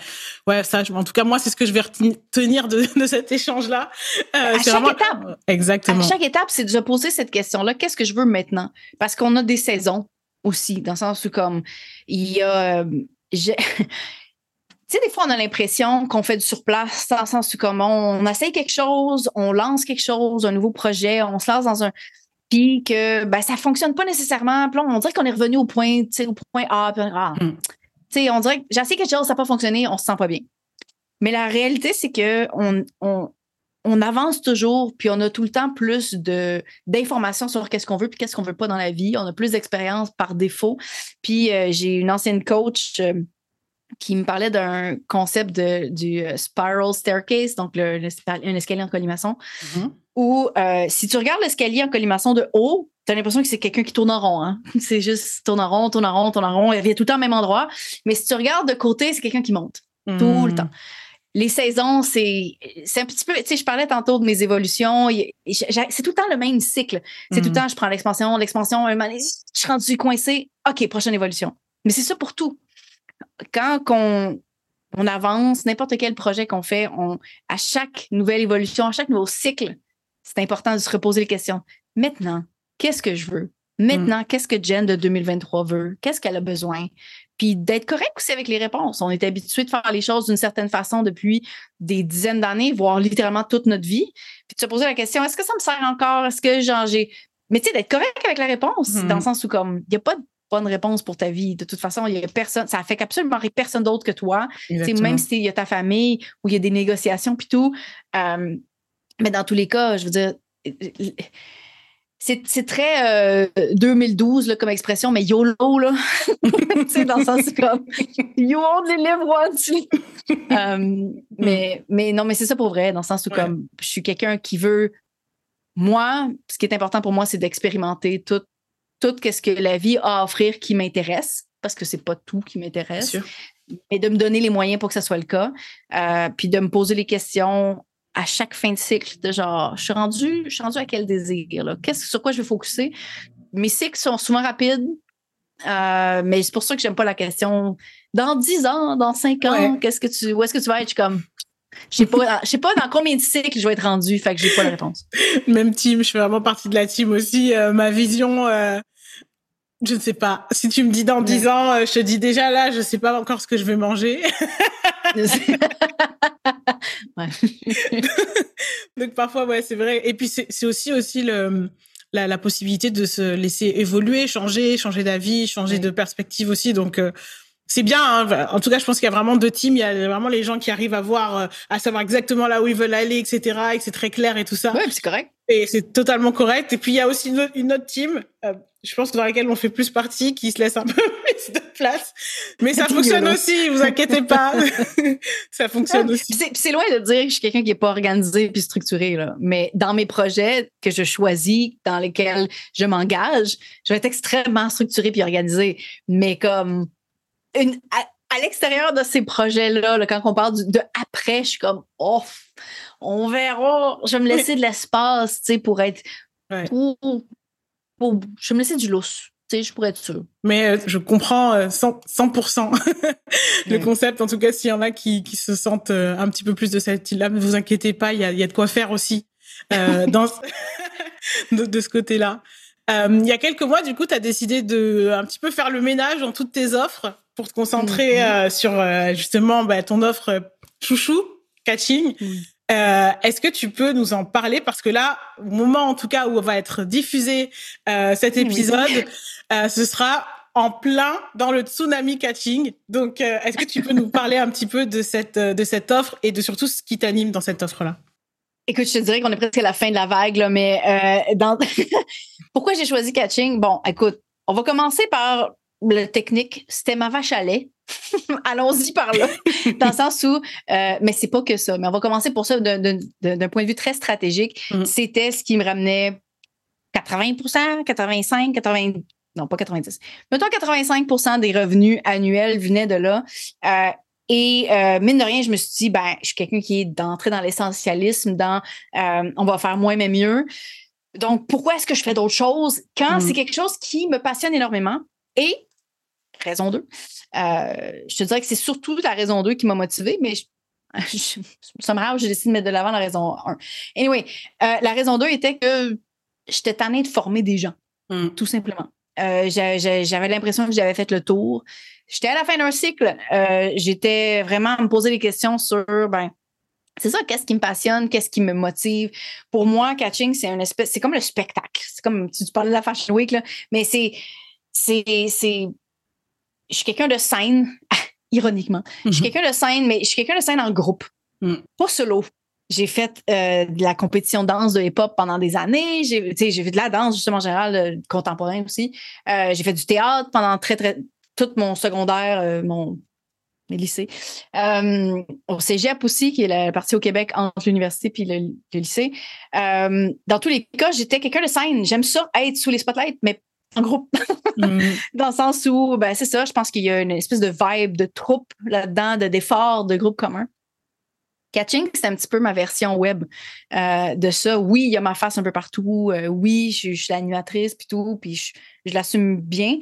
ouais ça. je- En tout cas, moi, c'est ce que je vais retenir de, de cet échange là. À chaque étape. Exactement. À chaque étape, c'est de se poser cette question-là. Qu'est-ce que je veux maintenant? Parce qu'on a des saisons aussi, dans le sens où, comme, il y a. j'ai- Tu sais, des fois, on a l'impression qu'on fait du surplace, dans le sens où, comme, on, on essaye quelque chose, on lance quelque chose, un nouveau projet, on se lance dans un. Puis que ben, ça fonctionne pas nécessairement. Puis on dirait qu'on est revenu au point, tu sais, au point A. Puis, ah, Mm. Tu sais, on dirait que j'ai essayé quelque chose, ça n'a pas fonctionné, on se sent pas bien. Mais la réalité, c'est que on, on, on avance toujours, puis on a tout le temps plus de d'informations sur qu'est-ce qu'on veut puis qu'est-ce qu'on veut pas dans la vie. On a plus d'expérience par défaut. Puis euh, j'ai une ancienne coach euh, qui me parlait d'un concept de, du euh, spiral staircase, donc le, un escalier en colimaçon, Mhm. où euh, si tu regardes l'escalier en colimaçon de haut, tu as l'impression que c'est quelqu'un qui tourne en rond. Hein? C'est juste tourne en rond, tourne en rond, tourne en rond, il revient tout le temps au même endroit. Mais si tu regardes de côté, c'est quelqu'un qui monte tout le temps. Les saisons, c'est un petit peu, tu sais, je parlais tantôt de mes évolutions. C'est tout le temps le même cycle. C'est tout le Mhm. temps, je prends l'expansion, l'expansion, un moment je suis rendu coincé. OK, prochaine évolution. Mais c'est ça pour tout. Quand on, on avance, n'importe quel projet qu'on fait, on, à chaque nouvelle évolution, à chaque nouveau cycle, c'est important de se reposer les questions. Maintenant, qu'est-ce que je veux? Maintenant, qu'est-ce que Jen de 2023 veut? Qu'est-ce qu'elle a besoin? Puis d'être correct aussi avec les réponses. On est habitué de faire les choses d'une certaine façon depuis des dizaines d'années, voire littéralement toute notre vie. Puis de se poser la question, est-ce que ça me sert encore? Est-ce que j'ai. Mais tu sais, d'être correct avec la réponse, Mhm. dans le sens où, comme, il n'y a pas de bonne réponse pour ta vie. De toute façon, il y a personne, ça affecte absolument personne d'autre que toi. Même s'il y a ta famille ou il y a des négociations puis tout. euh, mais dans tous les cas, je veux dire, c'est très 2012 comme expression, mais YOLO, là. tu sais, dans le sens comme You only live once. mais, mais non, mais c'est ça pour vrai, dans le sens où comme je suis quelqu'un qui veut. Moi, ce qui est important pour moi, c'est d'expérimenter tout, tout ce que la vie a à offrir qui m'intéresse, parce que c'est pas tout qui m'intéresse. Mais de me donner les moyens pour que ça soit le cas. Euh, puis de me poser les questions à chaque fin de cycle de genre, je suis rendu, je suis rendu à quel désir? Là? Qu'est-ce, sur quoi je vais focuser? Mes cycles sont souvent rapides, euh, mais c'est pour ça que j'aime pas la question dans 10 ans, dans 5 ans, qu'est-ce que tu, où est-ce que tu vas être? Je suis comme, je sais pas, je sais pas dans combien de cycles je vais être rendu, fait que j'ai pas la réponse. Même team, je fais vraiment partie de la team aussi. Euh, ma vision, je ne sais pas. Si tu me dis dans 10 ans, euh, je te dis déjà là, je sais pas encore ce que je vais manger. Donc parfois, ouais, c'est vrai. Et puis c'est aussi aussi le la, la, possibilité de se laisser évoluer, changer, changer d'avis, changer de perspective aussi. Donc euh, c'est bien. Hein. En tout cas, je pense qu'il y a vraiment deux teams. Il y a vraiment les gens qui arrivent à voir, euh, à savoir exactement là où ils veulent aller, etc. Et que c'est très clair et tout ça. Ouais, c'est correct. Et c'est totalement correct. Et puis il y a aussi une, autre team, euh, je pense que dans laquelle on fait plus partie, qui se laisse un peu plus de place. Mais ça fonctionne aussi. Vous inquiétez pas, ça fonctionne aussi. C'est loin de dire que je suis quelqu'un qui est pas organisé puis structuré là. Mais dans mes projets que je choisis, dans lesquels je m'engage, je vais être extrêmement structuré puis organisé. Mais comme une, à, l'extérieur de ces projets-là, quand on parle de après, je suis comme, oh, on verra. Je vais me laisser de l'espace, tu sais, pour être. Pour, je vais me laisser du lousse. Tu sais, je pourrais être sûre. Mais euh, je comprends 100%, euh, le concept. En tout cas, s'il y en a qui, qui se sentent euh, un petit peu plus de cette style-là, ne vous inquiétez pas, il y a, y a de quoi faire aussi dans de, de, ce côté-là. il y a quelques mois, du coup, tu as décidé de un petit peu faire le ménage dans toutes tes offres pour te concentrer mm-hmm. sur justement bah, ton offre chouchou, catching. Euh, Est-ce que tu peux nous en parler? Parce que là, au moment en tout cas où on va être diffusé euh, cet épisode, euh, ce sera en plein dans le tsunami catching. Donc, est-ce que tu peux nous parler un petit peu de cette de cette offre et de surtout ce qui t'anime dans cette offre là Écoute, je te dirais qu'on est presque à la fin de la vague, là, mais dans... pourquoi j'ai choisi catching? Bon, écoute, on va commencer par le technique, c'était ma vache à lait. Allons-y par là. Dans le sens où, euh, mais c'est pas que ça. Mais on va commencer pour ça d'un point de vue très stratégique. Mm. C'était ce qui me ramenait 80% 85 80 non, pas 90. Mettons 85% des revenus annuels venaient de là. Euh, et euh, mine de rien, je me suis dit, ben, je suis quelqu'un qui est d'entrer dans l'essentialisme, dans on va faire moins mais mieux. Donc, pourquoi est-ce que je fais d'autres choses? Quand mm. c'est quelque chose qui me passionne énormément? Et raison 2. Euh, je te dirais que c'est surtout la raison 2 qui m'a motivée, mais je, je, somehow, j'ai décidé de mettre de l'avant la raison 1. Anyway, euh, la raison 2 était que j'étais tannée de former des gens, hmm. tout simplement. Euh, j'avais l'impression que j'avais fait le tour. J'étais à la fin d'un cycle. J'étais vraiment à me poser des questions sur, ben, c'est ça, qu'est-ce qui me passionne, qu'est-ce qui me motive? Pour moi, catching, c'est une espèce, c'est comme le spectacle. C'est comme, tu, tu parlais de la Fashion Week, là, mais c'est, c'est, c'est, je suis quelqu'un de scène, ironiquement. Je suis mhm. quelqu'un de scène, mais je suis quelqu'un de scène en groupe, mm. pas solo. J'ai fait euh, de la compétition danse de hip-hop pendant des années. J'ai, fait de la danse, justement, en général, euh, contemporain aussi. Euh, j'ai fait du théâtre pendant très, très, tout mon secondaire, mon lycée. au cégep aussi, qui est la partie au Québec entre l'université puis le, lycée. dans tous les cas, j'étais quelqu'un de scène. J'aime ça, être sous les spotlights, mais en groupe. Mm. Dans le sens où, ben, c'est ça, je pense qu'il y a une espèce de vibe de troupe là-dedans, de d'effort, de groupe commun. Catching, c'est un petit peu ma version web euh, de ça. Oui, il y a ma face un peu partout. Euh, oui, je, suis l'animatrice puis tout, puis je, l'assume bien.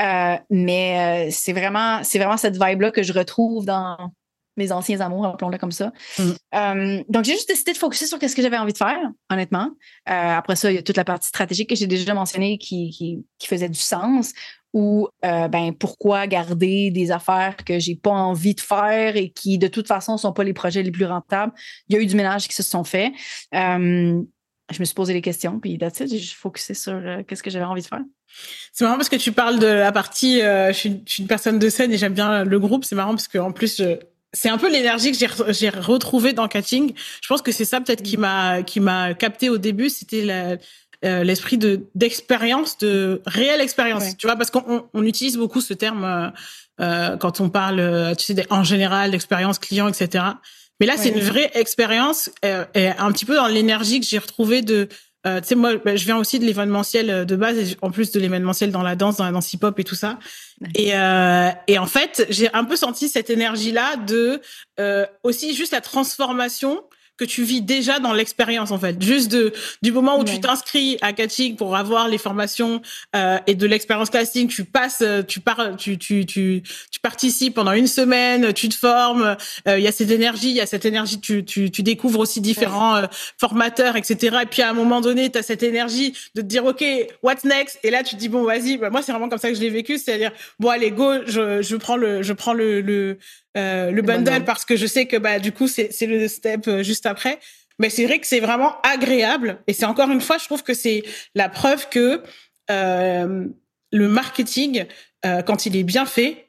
Euh, mais c'est vraiment, c'est vraiment cette vibe-là que je retrouve dans, mes anciens amours, appelons-le comme ça. Mm. Euh, donc, j'ai juste décidé de focuser sur ce que j'avais envie de faire, honnêtement. Euh, après ça, il y a toute la partie stratégique que j'ai déjà mentionnée qui, qui, faisait du sens. Ou, euh, ben, pourquoi garder des affaires que j'ai pas envie de faire et qui, de toute façon, sont pas les projets les plus rentables. Il y a eu du ménage qui se sont faits. je me suis posé des questions, puis là, j'ai focusé sur qu'est-ce que j'avais envie de faire. C'est marrant parce que tu parles de la partie, je, suis, je, suis, une personne de scène et j'aime bien le groupe. C'est marrant parce qu'en plus, je, c'est un peu l'énergie que j'ai j'ai retrouvé dans catching. Je pense que c'est ça peut-être qui mm. m'a qui m'a capté au début, c'était l'esprit de d'expérience, de réelle expérience. Tu vois, parce qu'on on utilise beaucoup ce terme quand on parle, tu sais, en général d'expérience client, etc. Mais là, c'est une vraie expérience, et un petit peu dans l'énergie que j'ai retrouvée de euh, tu sais, moi, bah, je viens aussi de l'événementiel euh, de base, en plus de l'événementiel dans la danse, dans la danse hip-hop et tout ça. Et, euh, et en fait, j'ai un peu senti cette énergie-là de euh, aussi juste la transformation que tu vis déjà dans l'expérience en fait. Juste de du moment où tu t'inscris à Catching pour avoir les formations euh, et de l'expérience classique tu passes euh, tu pars tu tu tu tu participes pendant une semaine tu te formes euh, il y a cette énergie il y a cette énergie tu tu tu découvres aussi différents euh, formateurs etc et puis à un moment donné tu as cette énergie de te dire OK what's next? Et là tu te dis bon vas-y bah, moi c'est vraiment comme ça que je l'ai vécu. C'est-à-dire bon allez go je je prends le je prends le le euh, le bundle parce que je sais que bah du coup c'est c'est le step euh, juste après. Mais c'est vrai que c'est vraiment agréable et c'est encore une fois je trouve que c'est la preuve que euh, le marketing euh, quand il est bien fait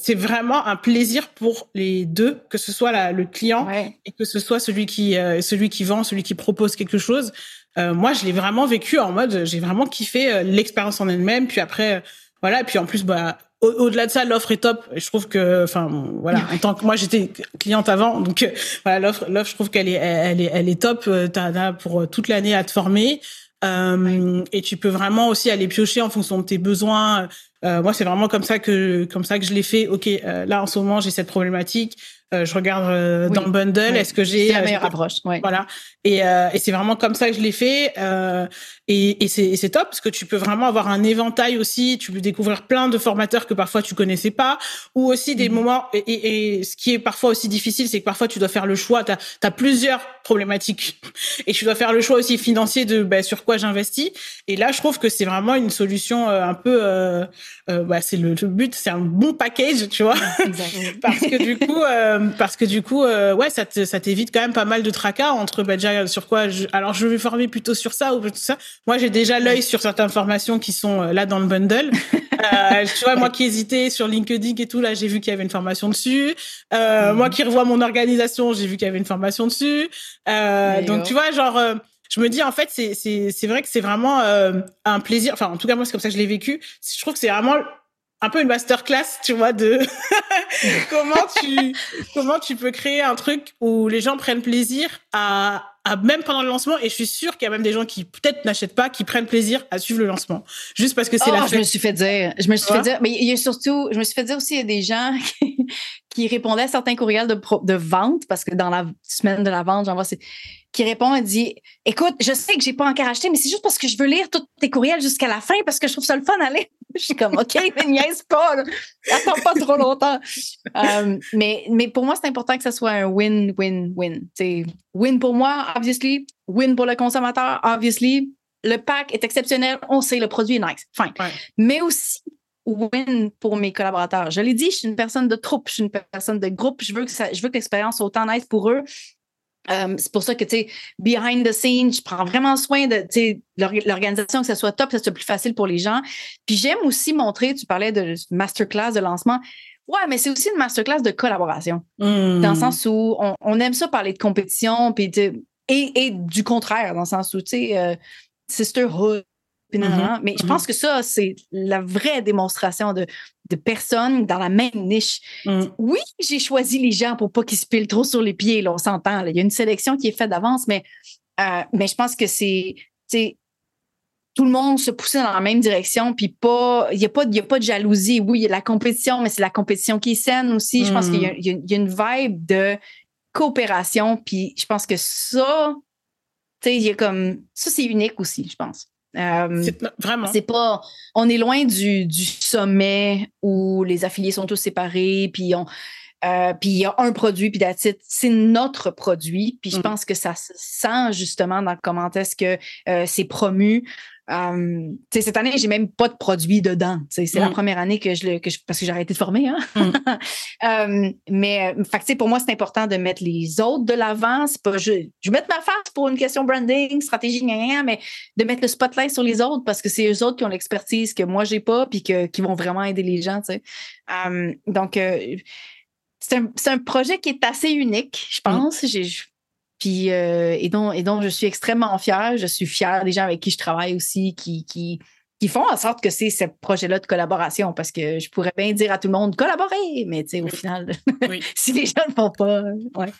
c'est vraiment un plaisir pour les deux, que ce soit la, le client et que ce soit celui qui celui qui vend, celui qui propose quelque chose. moi, je l'ai vraiment vécu en mode, j'ai vraiment kiffé l'expérience en elle-même. Puis après, voilà. Puis en plus, bah, au-delà de ça, l'offre est top. Je trouve que, enfin, voilà, en tant que moi, j'étais cliente avant, donc euh, voilà, l'offre, l'offre, je trouve qu'elle est, elle est, elle est top. Euh, t'as, as pour euh, toute l'année à te former. Euh, et tu peux vraiment aussi aller piocher en fonction de tes besoins. Euh, moi, c'est vraiment comme ça que comme ça que je l'ai fait. Ok, là en ce moment j'ai cette problématique. Euh, je regarde euh, dans le bundle. Est-ce que j'ai la meilleure approche ouais. Voilà. Et, euh, et c'est vraiment comme ça que je l'ai fait. et et c'est c'est top parce que tu peux vraiment avoir un éventail aussi. Tu peux découvrir plein de formateurs que parfois tu connaissais pas, ou aussi des mmh. moments. Et, et, ce qui est parfois aussi difficile, c'est que parfois tu dois faire le choix. Tu as, plusieurs problématiques et tu dois faire le choix aussi financier de ben, sur quoi j'investis. Et là, je trouve que c'est vraiment une solution un peu. Euh, bah, c'est le, le, but, c'est un bon package, tu vois, parce que du coup. Euh, parce que du coup, euh, ouais, ça t'évite quand même pas mal de tracas entre bah, déjà sur quoi. Je, alors, je vais former plutôt sur ça ou tout ça. Moi, j'ai déjà l'œil sur certaines formations qui sont euh, là dans le bundle. tu vois, moi qui hésitais sur LinkedIn et tout, là, j'ai vu qu'il y avait une formation dessus. Mhm. Moi qui revois mon organisation, j'ai vu qu'il y avait une formation dessus. donc, tu vois, genre je me dis en fait c'est c'est c'est vrai que c'est vraiment un plaisir enfin en tout cas moi c'est comme ça que je l'ai vécu je trouve que c'est vraiment un peu une masterclass, tu vois, de comment tu comment tu peux créer un truc où les gens prennent plaisir à, à même pendant le lancement. Et je suis sûre qu'il y a même des gens qui peut-être n'achètent pas, qui prennent plaisir à suivre le lancement, juste parce que c'est la oh, Je me suis fait dire, je me suis fait dire, mais il y a surtout, je me suis fait dire aussi il y a des gens qui, qui répondaient à certains courriels de, de vente parce que dans la semaine de la vente, j'envoie qui répond et dit Écoute, je sais que j'ai pas encore acheté, mais c'est juste parce que je veux lire tous tes courriels jusqu'à la fin parce que je trouve ça le fun à lire. Je suis comme OK, mais niaise pas, attends pas trop longtemps. Euh, mais, mais pour moi, c'est important que ça soit un win-win-win. Win pour moi, obviously, win pour le consommateur, obviously. Le pack est exceptionnel, on sait, le produit est nice, fine. Mais aussi, win pour mes collaborateurs. Je l'ai dit, je suis une personne de troupe, je suis une personne de groupe. Je veux que, ça, je veux que l'expérience soit autant nice pour eux euh, c'est pour ça que, tu sais, behind the scenes, je prends vraiment soin de l'organisation, que ça soit top, que ça soit plus facile pour les gens. Puis j'aime aussi montrer, tu parlais de masterclass de lancement. Ouais, mais c'est aussi une masterclass de collaboration. Dans le hmm. sens où on, aime ça parler de compétition, puis et, et, du contraire, dans le sens où, tu sais, euh, sisterhood, Mm-hmm. Mais je pense mm-hmm. que ça, c'est la vraie démonstration de, de personnes dans la même niche. Mm. Oui, j'ai choisi les gens pour pas qu'ils se pilent trop sur les pieds, là, on s'entend. Il y a une sélection qui est faite d'avance, mais, euh, mais je pense que c'est tout le monde se poussait dans la même direction, puis pas, il n'y a, pas, a pas de jalousie. Oui, il y a la compétition, mais c'est la compétition qui est saine aussi. Je pense qu'il y, y, a une vibe de coopération, puis je pense que ça, tu sais, il y a comme, ça, c'est unique aussi, je pense. Euh, vraiment. C'est pas. On est loin du, du, sommet où les affiliés sont tous séparés, puis on. Euh, puis il y a un produit, puis c'est notre produit. Puis je mm. pense que ça se sent justement dans comment est-ce que euh, c'est promu. Euh, cette année, j'ai même pas de produit dedans. C'est la mm. première année que je le que je, parce que j'ai arrêté de former. Hein? Mm. euh, mais euh, fait, pour moi, c'est important de mettre les autres de l'avant. Pas je, je vais mettre ma face pour une question branding, stratégie, mais de mettre le spotlight sur les autres parce que c'est eux autres qui ont l'expertise que moi j'ai pas, puis que, qui vont vraiment aider les gens. Donc euh, c'est un, un, projet qui est assez unique, je mm. pense. J'ai Puis, et, dont, et dont je suis extrêmement fière. Je suis fière des gens avec qui je travaille aussi, qui, qui, qui font en sorte que c'est ce projet-là de collaboration, parce que je pourrais bien dire à tout le monde collaborer, mais tu sais, au final, si les gens ne font pas, ouais.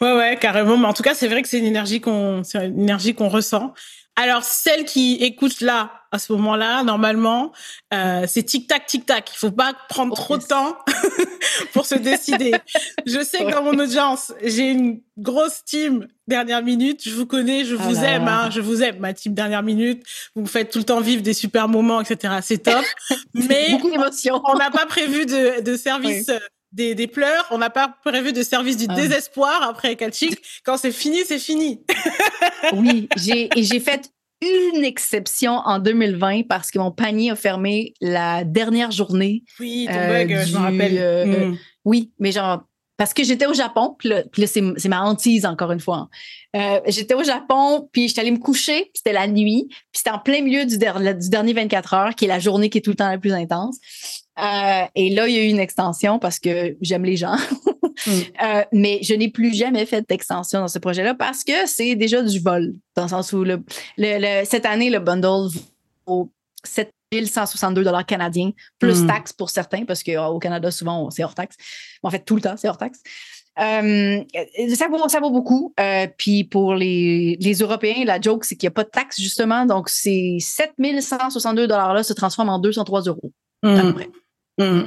Ouais, ouais, carrément. Mais en tout cas, c'est vrai que c'est une énergie qu'on, c'est une énergie qu'on ressent. Alors, celle qui écoute là, à ce moment-là, normalement, euh, c'est tic-tac, tic-tac. Il faut pas prendre trop de temps pour se décider. Je sais que dans mon audience, j'ai une grosse team dernière minute. Je vous connais, je ah vous aime, hein, je vous aime, ma team dernière minute. Vous me faites tout le temps vivre des super moments, etc. C'est top. Mais on n'a pas prévu de, de service des, pleurs. On n'a pas prévu de service du ah. désespoir après catching. Quand c'est fini, c'est fini. oui, j'ai, et j'ai fait une exception en 2020 parce que mon panier a fermé la dernière journée. Oui, ton bug, je me rappelle. Euh, hmm. Oui, mais genre, parce que j'étais au Japon, puis là, c'est, ma hantise encore une fois. Hein. Euh, j'étais au Japon, puis j'étais allée me coucher, c'était la nuit, puis c'était en plein milieu du, du, dernier 24 heures, qui est la journée qui est tout le temps la plus intense. Euh, et là, il y a eu une extension parce que j'aime les gens. Mm. Euh, mais je n'ai plus jamais fait d'extension dans ce projet-là parce que c'est déjà du vol. Dans le sens où le, cette année, le bundle vaut 7162 dollars canadiens, plus mm. taxes pour certains, parce qu'au Canada, souvent, c'est hors taxe. En fait, tout le temps, c'est hors taxe. Euh, ça, vaut, ça vaut beaucoup. puis pour les, les, Européens, la joke, c'est qu'il n'y a pas de taxe, justement. Donc, ces 7162 $-là se transforment en 203 euros. À peu mm. près. Mmh.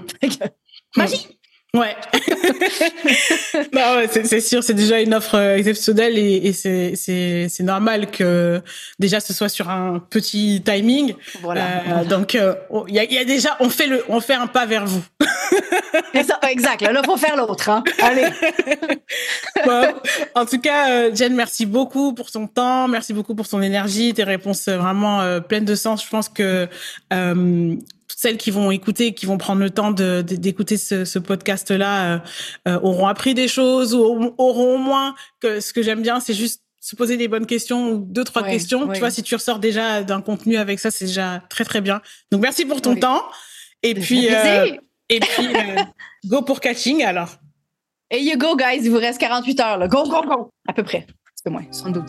Magie! Ouais. ouais c'est sûr, c'est déjà une offre euh, exceptionnelle et, et c'est normal que déjà ce soit sur un petit timing. Voilà. Euh, donc il euh, y, a, y, a, déjà, on fait le, on fait un pas vers vous. exact. Il faut faire l'autre. Hein. Allez. en tout cas, Jen, merci beaucoup pour ton temps, merci beaucoup pour ton énergie, tes réponses vraiment pleines de sens. Je pense que celles qui vont écouter, qui vont prendre le temps d'écouter ce, podcast-là, euh, euh, auront appris des choses ou auront au moins que ce que j'aime bien, c'est juste se poser des bonnes questions ou deux trois questions. Tu vois, si tu ressors déjà d'un contenu avec ça, c'est déjà très très bien. Donc merci pour ton temps. Et puis euh, et puis go pour catching alors. Et you go guys, il vous reste 48 heures. Là. Go go go, à peu près, un peu moins, 72.